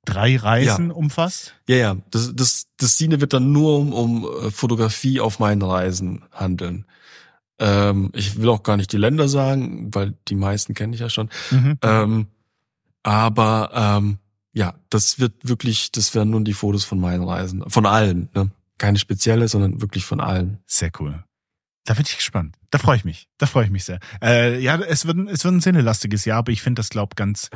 drei Reisen umfasst? Ja, ja. Das, das, das Sine wird dann nur um, um äh, Fotografie auf meinen Reisen handeln. Ähm, ich will auch gar nicht die Länder sagen, weil die meisten kenne ich ja schon. Mhm. Ähm, aber ähm, ja, das wird wirklich, das werden nun die Fotos von meinen Reisen. Von allen, ne? Keine spezielle, sondern wirklich von allen. Sehr cool. Da bin ich gespannt. Da freue ich mich. Da freue ich mich sehr. Äh, ja, es wird, ein- es wird ein sinnelastiges Jahr, aber ich finde das, glaub ganz,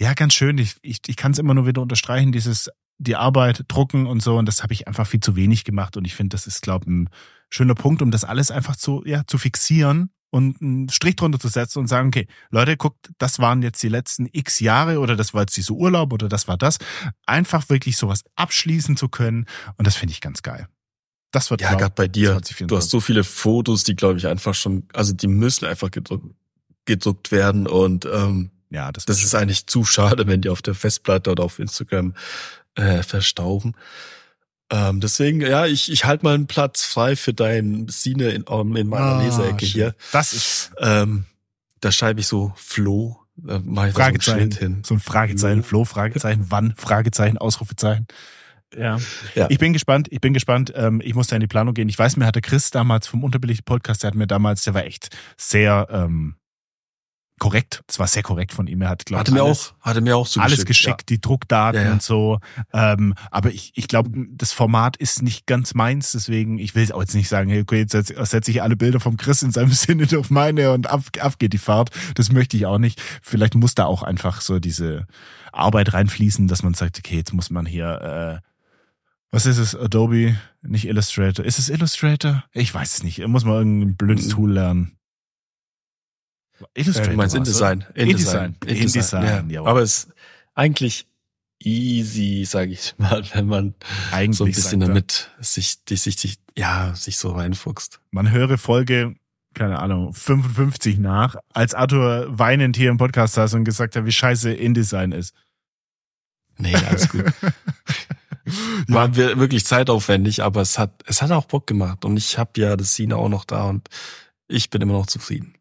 ja, ganz schön. Ich, ich, ich kann es immer nur wieder unterstreichen, dieses, die Arbeit, drucken und so. Und das habe ich einfach viel zu wenig gemacht. Und ich finde, das ist, glaub ein schöner Punkt, um das alles einfach zu, ja, zu fixieren und einen Strich drunter zu setzen und sagen, okay, Leute, guckt, das waren jetzt die letzten x Jahre oder das war jetzt dieser Urlaub oder das war das. Einfach wirklich sowas abschließen zu können. Und das finde ich ganz geil. Das wird, Ja, gerade bei dir. 2024. Du hast so viele Fotos, die, glaube ich, einfach schon, also die müssen einfach gedruckt, gedruckt werden und ähm, Ja, das, Das ist schön. eigentlich zu schade, wenn die auf der Festplatte oder auf Instagram äh, verstauben. Ähm, deswegen, ja, ich, ich halte mal einen Platz frei für dein Sine in, ähm, in meiner Ah, Leseecke hier. Das ist Ähm, da schreibe ich so Flo, ich so einen Fragezeichen. Schnitt hin. So ein Fragezeichen, Mhm. Flo, Fragezeichen, wann, Fragezeichen, Ausrufezeichen. Ja. Ja. Ich bin gespannt, ich bin gespannt. Ähm, ich muss da in die Planung gehen. Ich weiß, mir hatte Chris damals vom Unterbelicht Podcast, der hat mir damals, der war echt sehr ähm, korrekt. Es war sehr korrekt von ihm. Er hat, glaube Hatte mir alles, auch, hatte mir auch zugeschickt. alles geschickt, die Druckdaten Ja, ja. und so. Ähm, aber ich, ich glaube, das Format ist nicht ganz meins, deswegen, ich will auch jetzt nicht sagen, hey, okay, jetzt setze setz ich alle Bilder vom Chris in seinem (laughs) Sinne auf meine und ab, ab geht die Fahrt. Das möchte ich auch nicht. Vielleicht muss da auch einfach so diese Arbeit reinfließen, dass man sagt, okay, jetzt muss man hier, äh, was ist es? Adobe, nicht Illustrator. Ist es Illustrator? Ich weiß es nicht. Muss man irgendein blödes. Tool lernen. Äh, du meinst InDesign. oder? InDesign. InDesign, ja. Aber es ist eigentlich easy, sage ich mal, wenn man Eigentlich so ein bisschen damit sich, sich, sich, ja, sich so reinfuchst. man höre Folge, keine Ahnung, 55 nach, als Arthur weinend hier im Podcast saß und gesagt hat, wie scheiße InDesign ist. Nee, alles gut. (laughs) War wirklich zeitaufwendig, aber es hat, es hat auch Bock gemacht. Und ich habe ja das Scene auch noch da und ich bin immer noch zufrieden.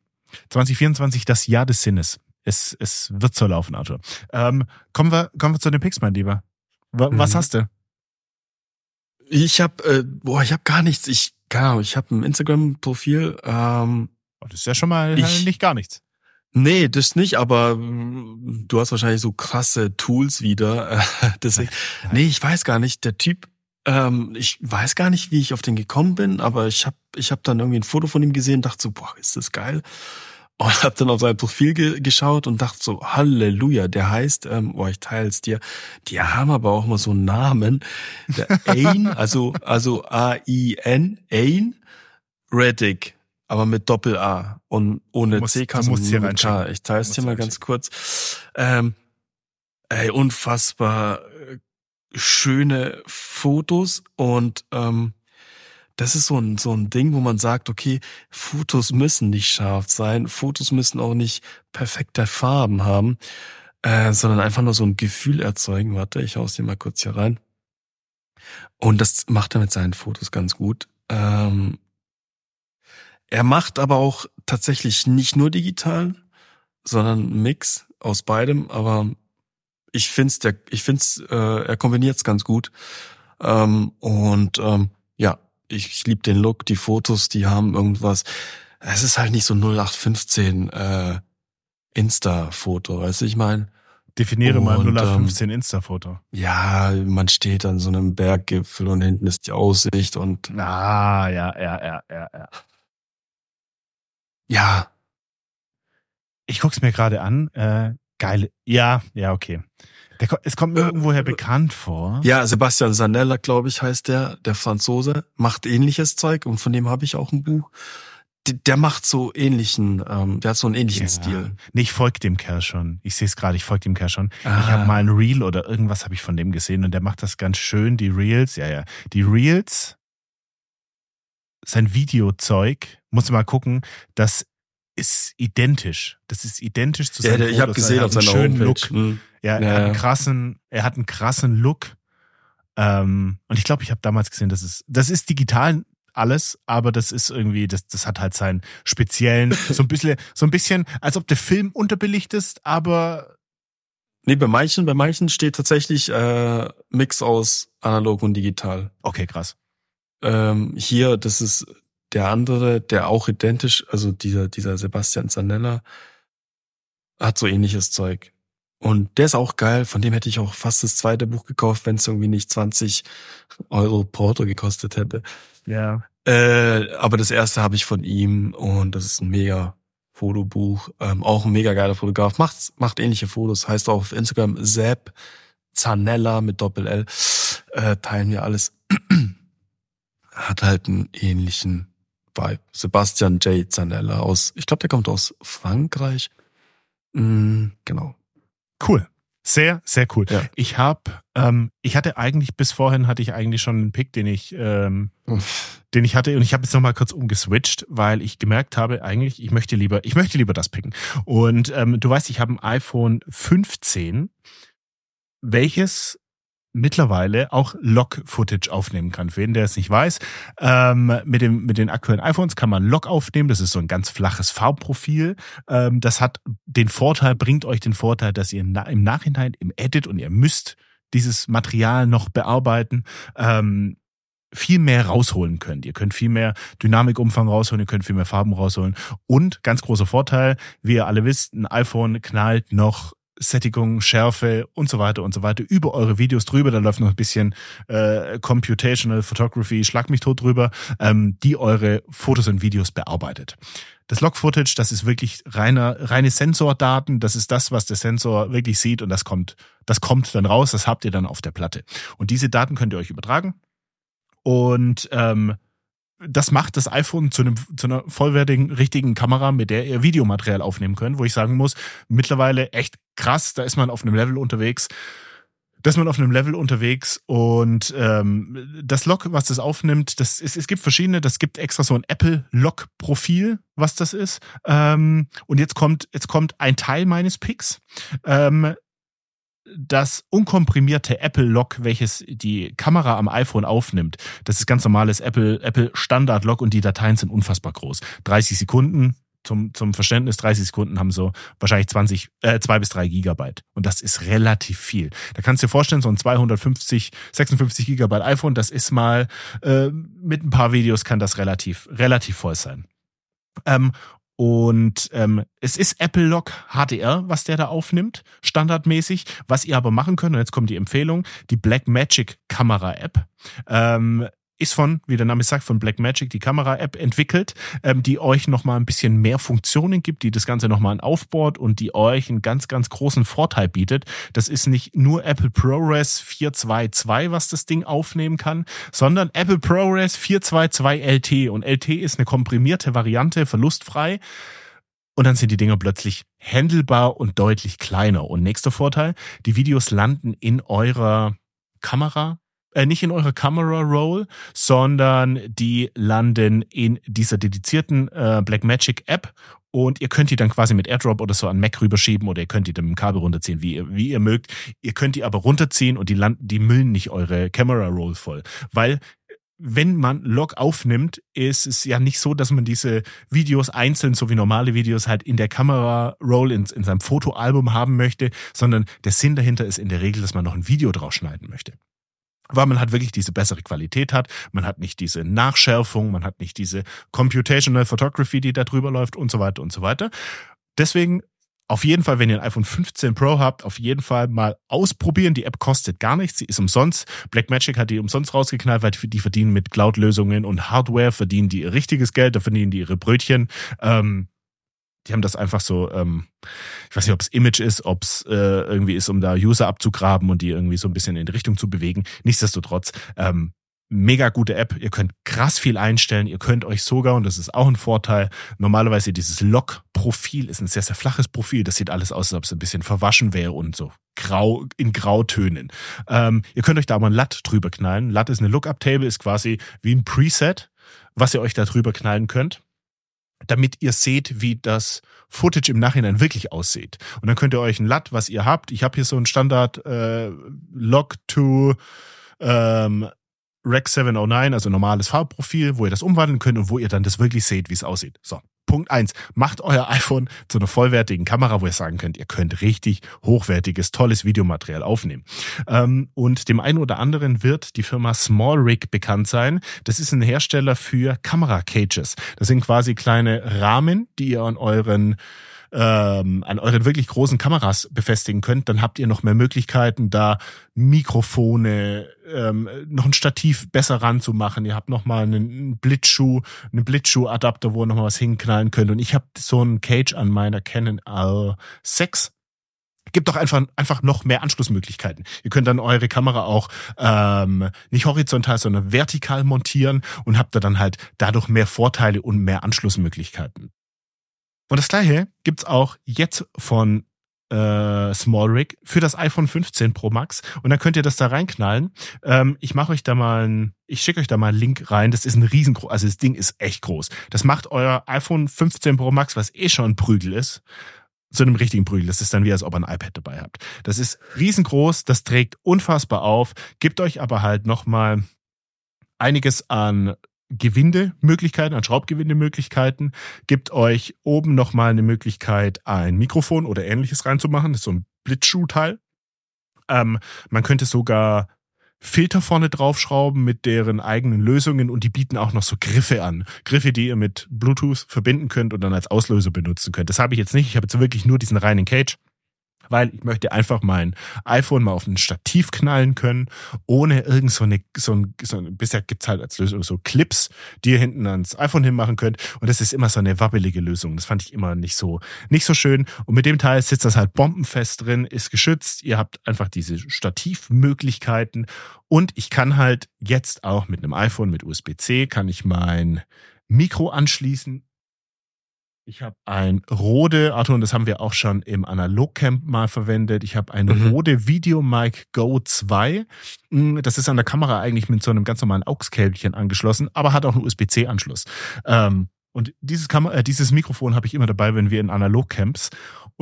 2024, das Jahr des Sinnes. Es, es wird so laufen, Arthur. Ähm, kommen, wir, kommen wir zu den Picks, mein Lieber. Was mhm. hast du? Ich habe, äh, boah, ich habe gar nichts. Ich, keine Ahnung, ich habe ein Instagram-Profil. Ähm, oh, das ist ja schon mal ich, nicht gar nichts. Nee, das nicht, aber mm, du hast wahrscheinlich so krasse Tools wieder. (laughs) Deswegen, nee, ich weiß gar nicht. Der Typ, ähm, ich weiß gar nicht, wie ich auf den gekommen bin, aber ich habe ich hab dann irgendwie ein Foto von ihm gesehen, dachte so, boah, ist das geil. Und hab dann auf sein Profil ge geschaut und dachte so, Halleluja, der heißt, ähm, boah, ich teil's dir, die haben aber auch mal so einen Namen. Der Ain, (laughs) also, also A-I-N, Ain Reddick aber mit Doppel A und ohne C-K, sondern mit K. Ich teile es dir mal ganz kurz. Ähm, ey, unfassbar äh, schöne Fotos und ähm, das ist so ein, so ein Ding, wo man sagt, okay, Fotos müssen nicht scharf sein, Fotos müssen auch nicht perfekte Farben haben, äh, sondern einfach nur so ein Gefühl erzeugen. Warte, ich hau's dir mal kurz hier rein. Und das macht er mit seinen Fotos ganz gut. Ähm, er macht aber auch tatsächlich nicht nur digital, sondern Mix aus beidem. Aber ich find's, der, ich find's, äh, er kombiniert's ganz gut. Ähm, und ähm, ja, ich, ich liebe den Look, die Fotos, die haben irgendwas. Es ist halt nicht so 0815 äh, Insta-Foto, weißt du, ich meine. Definiere und, mal 0815 ähm, Insta-Foto. Ja, man steht an so einem Berggipfel und hinten ist die Aussicht und. Ah, ja, ja, ja, ja, ja. Ja. Ich guck's mir gerade an. Äh, geil. Ja, ja, okay. Der, es kommt mir irgendwoher bekannt vor. Ja, Sebastian Sanella, glaube ich, heißt der, der Franzose, macht ähnliches Zeug und von dem habe ich auch ein Buch. Der, der macht so ähnlichen, ähm, der hat so einen ähnlichen ja. Stil. Nee, ich folge dem Kerl schon. Ich sehe es gerade, ich folge dem Kerl schon. Ah. Ich habe mal ein Reel oder irgendwas habe ich von dem gesehen und der macht das ganz schön, die Reels, ja, ja. Die Reels sein Videozeug, muss man mal gucken, das ist identisch. Das ist identisch zu seinem Ja, ich habe gesehen auf seiner schönen Homepage. Look. Mhm. Ja, er ja. hat einen krassen, er hat einen krassen Look. Ähm, und ich glaube, ich habe damals gesehen, das ist, das ist digital alles, aber das ist irgendwie, das, das hat halt seinen speziellen, (laughs) so ein bisschen, so ein bisschen, als ob der Film unterbelichtet ist, aber Nee, bei manchen, bei manchen steht tatsächlich äh, Mix aus analog und digital. Okay, krass. Ähm, hier, das ist der andere, der auch identisch, also dieser, dieser Sebastian Zanella, hat so ähnliches Zeug. Und der ist auch geil, von dem hätte ich auch fast das zweite Buch gekauft, wenn es irgendwie nicht 20 Euro Porto gekostet hätte. Ja. Äh, aber das erste habe ich von ihm und das ist ein mega Fotobuch. Ähm, auch ein mega geiler Fotograf. Macht, macht ähnliche Fotos. Heißt auch auf Instagram Sepp Zanella mit Doppel L. Äh, teilen wir alles (clears throat) hat halt einen ähnlichen Vibe. Sebastian J. Zanella aus, ich glaube, der kommt aus Frankreich. Mhm, genau. Cool. Sehr, sehr cool. Ja. Ich habe, ähm, ich hatte eigentlich bis vorhin hatte ich eigentlich schon einen Pick, den ich, ähm, den ich hatte und ich habe jetzt noch mal kurz umgeswitcht, weil ich gemerkt habe, eigentlich ich möchte lieber, ich möchte lieber das picken. Und ähm, du weißt, ich habe ein iPhone 15, welches mittlerweile auch Log-Footage aufnehmen kann. Für jeden, der es nicht weiß, ähm, mit, dem, mit den aktuellen iPhones kann man Log aufnehmen. Das ist so ein ganz flaches Farbprofil. Ähm, das hat den Vorteil, bringt euch den Vorteil, dass ihr im Nachhinein im Edit und ihr müsst dieses Material noch bearbeiten, ähm, viel mehr rausholen könnt. Ihr könnt viel mehr Dynamikumfang rausholen, ihr könnt viel mehr Farben rausholen. Und ganz großer Vorteil, wie ihr alle wisst, ein iPhone knallt noch Sättigung, Schärfe und so weiter und so weiter über eure Videos drüber. Da läuft noch ein bisschen äh, Computational Photography, schlag mich tot drüber, ähm, die eure Fotos und Videos bearbeitet. Das Log-Footage, das ist wirklich reine, reine Sensordaten. Das ist das, was der Sensor wirklich sieht und das kommt, das kommt dann raus. Das habt ihr dann auf der Platte. Und diese Daten könnt ihr euch übertragen. Und ähm, das macht das iPhone zu, einem, zu einer vollwertigen, richtigen Kamera, mit der ihr Videomaterial aufnehmen könnt, wo ich sagen muss, mittlerweile echt krass, da ist man auf einem Level unterwegs. Da ist man auf einem Level unterwegs und ähm, das Log, was das aufnimmt, das ist, es gibt verschiedene, das gibt extra so ein Apple-Log-Profil, was das ist. Ähm, und jetzt kommt, jetzt kommt ein Teil meines Picks. Ähm, das unkomprimierte Apple Log, welches die Kamera am iPhone aufnimmt. Das ist ganz normales Apple, Apple Standard Log und die Dateien sind unfassbar groß. 30 Sekunden, zum, zum Verständnis, 30 Sekunden haben so wahrscheinlich 20, äh, 2 bis 3 Gigabyte. Und das ist relativ viel. Da kannst du dir vorstellen, so ein 250, 56 Gigabyte iPhone, das ist mal, äh, mit ein paar Videos kann das relativ, relativ voll sein. Ähm, und ähm, es ist Apple Log HDR, was der da aufnimmt, standardmäßig. Was ihr aber machen könnt, und jetzt kommt die Empfehlung, die Blackmagic Kamera App. Ähm, ist von, wie der Name sagt, von Blackmagic, die Kamera-App entwickelt, ähm, die euch nochmal ein bisschen mehr Funktionen gibt, die das Ganze nochmal aufbaut und die euch einen ganz, ganz großen Vorteil bietet. Das ist nicht nur Apple ProRes 422, was das Ding aufnehmen kann, sondern Apple ProRes 422 LT. Und LT ist eine komprimierte Variante, verlustfrei. Und dann sind die Dinger plötzlich handelbar und deutlich kleiner. Und nächster Vorteil, die Videos landen in eurer Kamera äh, nicht in eurer Camera Roll, sondern die landen in dieser dedizierten äh, Blackmagic App. Und ihr könnt die dann quasi mit AirDrop oder so an Mac rüberschieben oder ihr könnt die dann mit dem Kabel runterziehen, wie ihr, wie ihr mögt. Ihr könnt die aber runterziehen und die landen, die müllen nicht eure Camera Roll voll, weil wenn man Log aufnimmt, ist es ja nicht so, dass man diese Videos einzeln, so wie normale Videos, halt in der Kamera Roll in, in seinem Fotoalbum haben möchte, sondern der Sinn dahinter ist in der Regel, dass man noch ein Video draus schneiden möchte weil man halt wirklich diese bessere Qualität hat, man hat nicht diese Nachschärfung, man hat nicht diese Computational Photography, die da drüber läuft und so weiter und so weiter. Deswegen auf jeden Fall, wenn ihr ein iPhone 15 Pro habt, auf jeden Fall mal ausprobieren. Die App kostet gar nichts, sie ist umsonst. Blackmagic hat die umsonst rausgeknallt, weil die verdienen mit Cloud-Lösungen und Hardware, verdienen die ihr richtiges Geld, da verdienen die ihre Brötchen. Ähm, die haben das einfach so, ähm, ich weiß nicht, ob es Image ist, ob es äh, irgendwie ist, um da User abzugraben und die irgendwie so ein bisschen in die Richtung zu bewegen. Nichtsdestotrotz, ähm, mega gute App. Ihr könnt krass viel einstellen. Ihr könnt euch sogar, und das ist auch ein Vorteil, normalerweise dieses Log-Profil ist ein sehr, sehr flaches Profil. Das sieht alles aus, als ob es ein bisschen verwaschen wäre und so grau, in Grautönen. Ähm, ihr könnt euch da mal ein LUT drüber knallen. LUT ist eine Lookup-Table, ist quasi wie ein Preset, was ihr euch da drüber knallen könnt damit ihr seht, wie das Footage im Nachhinein wirklich aussieht. Und dann könnt ihr euch ein LUT, was ihr habt. Ich habe hier so ein Standard äh, Log to ähm, Rec 709, also normales Farbprofil, wo ihr das umwandeln könnt und wo ihr dann das wirklich seht, wie es aussieht. So. Punkt eins: Macht euer iPhone zu einer vollwertigen Kamera, wo ihr sagen könnt, ihr könnt richtig hochwertiges, tolles Videomaterial aufnehmen. Ähm, und dem einen oder anderen wird die Firma SmallRig bekannt sein. Das ist ein Hersteller für Kamera-Cages. Das sind quasi kleine Rahmen, die ihr an euren ähm, an euren wirklich großen Kameras befestigen könnt, dann habt ihr noch mehr Möglichkeiten, da Mikrofone, ähm, noch ein Stativ besser ranzumachen. Ihr habt noch mal einen Blitzschuh, einen Blitzschuh-Adapter, wo ihr noch mal was hinknallen könnt. Und ich habe so einen Cage an meiner Canon R6 gibt doch einfach einfach noch mehr Anschlussmöglichkeiten. Ihr könnt dann eure Kamera auch ähm, nicht horizontal, sondern vertikal montieren und habt da dann halt dadurch mehr Vorteile und mehr Anschlussmöglichkeiten. Und das gleiche gibt's auch jetzt von äh, SmallRig für das iPhone 15 Pro Max. Und dann könnt ihr das da reinknallen. Ähm, ich mache euch da mal ein, ich schicke euch da mal einen Link rein. Das ist ein riesengroß, also das Ding ist echt groß. Das macht euer iPhone 15 Pro Max, was eh schon ein Prügel ist, zu einem richtigen Prügel. Das ist dann wie, als ob ihr ein iPad dabei habt. Das ist riesengroß, das trägt unfassbar auf, gibt euch aber halt nochmal einiges an Gewindemöglichkeiten, an Schraubgewindemöglichkeiten, gibt euch oben nochmal eine Möglichkeit, ein Mikrofon oder ähnliches reinzumachen. Das ist so ein Blitzschuhteil. Ähm, man könnte sogar Filter vorne draufschrauben mit deren eigenen Lösungen und die bieten auch noch so Griffe an. Griffe, die ihr mit Bluetooth verbinden könnt und dann als Auslöser benutzen könnt. Das habe ich jetzt nicht. Ich habe jetzt wirklich nur diesen reinen Cage weil ich möchte einfach mein iPhone mal auf ein Stativ knallen können, ohne irgend so eine, so ein, so ein bisher gibt's halt als Lösung so Clips, die ihr hinten ans iPhone hinmachen könnt. Und das ist immer so eine wabbelige Lösung. Das fand ich immer nicht so, nicht so schön. Und mit dem Teil sitzt das halt bombenfest drin, ist geschützt. Ihr habt einfach diese Stativmöglichkeiten. Und ich kann halt jetzt auch mit einem iPhone mit USB-C kann ich mein Mikro anschließen ich habe ein Rode, Arthur, und das haben wir auch schon im Analogcamp mal verwendet. Ich habe ein mhm. Rode Videomic Go 2. Mm, das ist an der Kamera eigentlich mit so einem ganz normalen AUX-Käbelchen angeschlossen, aber hat auch einen USB-C-Anschluss. Ähm, Und dieses, Kamera, äh, dieses Mikrofon habe ich immer dabei, wenn wir in Analogcamps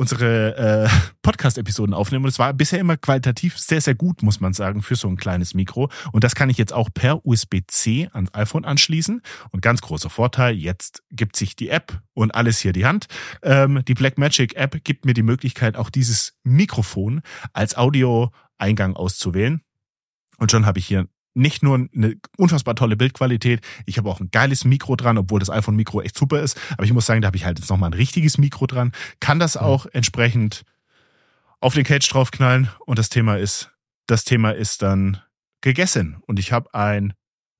unsere äh, (laughs) Podcast-Episoden aufnehmen. Und es war bisher immer qualitativ sehr, sehr gut, muss man sagen, für so ein kleines Mikro. Und das kann ich jetzt auch per USB-C ans iPhone anschließen. Und ganz großer Vorteil, jetzt gibt sich die App und alles hier die Hand. Ähm, die Blackmagic App gibt mir die Möglichkeit, auch dieses Mikrofon als Audio-Eingang auszuwählen. Und schon habe ich hier nicht nur eine unfassbar tolle Bildqualität, ich habe auch ein geiles Mikro dran, obwohl das iPhone-Mikro echt super ist. Aber ich muss sagen, da habe ich halt jetzt nochmal ein richtiges Mikro dran, kann das auch entsprechend auf den Cage draufknallen und das Thema ist, das Thema ist dann gegessen. Und ich habe ein,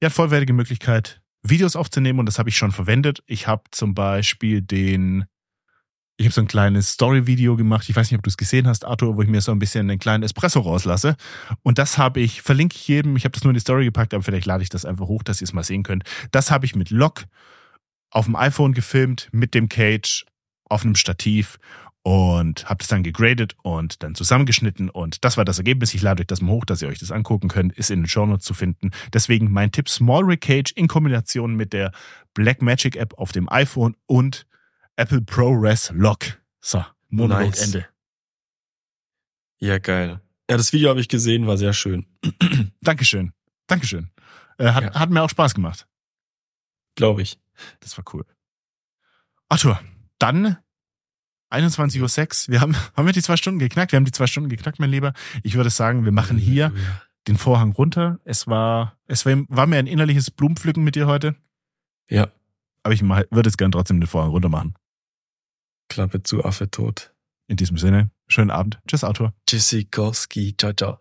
ja, vollwertige Möglichkeit, Videos aufzunehmen und das habe ich schon verwendet. Ich habe zum Beispiel den ich habe so ein kleines Story-Video gemacht. Ich weiß nicht, ob du es gesehen hast, Arthur, wo ich mir so ein bisschen einen kleinen Espresso rauslasse. Und das habe ich, verlinke ich jedem. Ich habe das nur in die Story gepackt, aber vielleicht lade ich das einfach hoch, dass ihr es mal sehen könnt. Das habe ich mit Lock auf dem iPhone gefilmt, mit dem Cage, auf einem Stativ und habe das dann gegradet und dann zusammengeschnitten und das war das Ergebnis. Ich lade euch das mal hoch, dass ihr euch das angucken könnt, ist in den Show Notes zu finden. Deswegen mein Tipp Small Rig Cage in Kombination mit der Blackmagic App auf dem iPhone und Apple ProRes Lock. So, Monolog nice. Ende. Ja, geil. Ja, das Video habe ich gesehen, war sehr schön. (clears throat) Dankeschön. Dankeschön. Äh, hat, ja. hat mir auch Spaß gemacht. Glaube ich. Das war cool. Arthur, dann 21.06 Uhr. Wir haben, (laughs) haben wir die zwei Stunden geknackt? Wir haben die zwei Stunden geknackt, mein Lieber. Ich würde sagen, wir machen hier den Vorhang runter. Es war, es war, war mir ein innerliches Blumenpflücken mit dir heute. Ja. Aber ich würde es gern trotzdem den Vorhang runter machen. Klappe zu, Affe tot. In diesem Sinne, schönen Abend. Tschüss, Autor. Tschüssikowski. Ciao, ciao.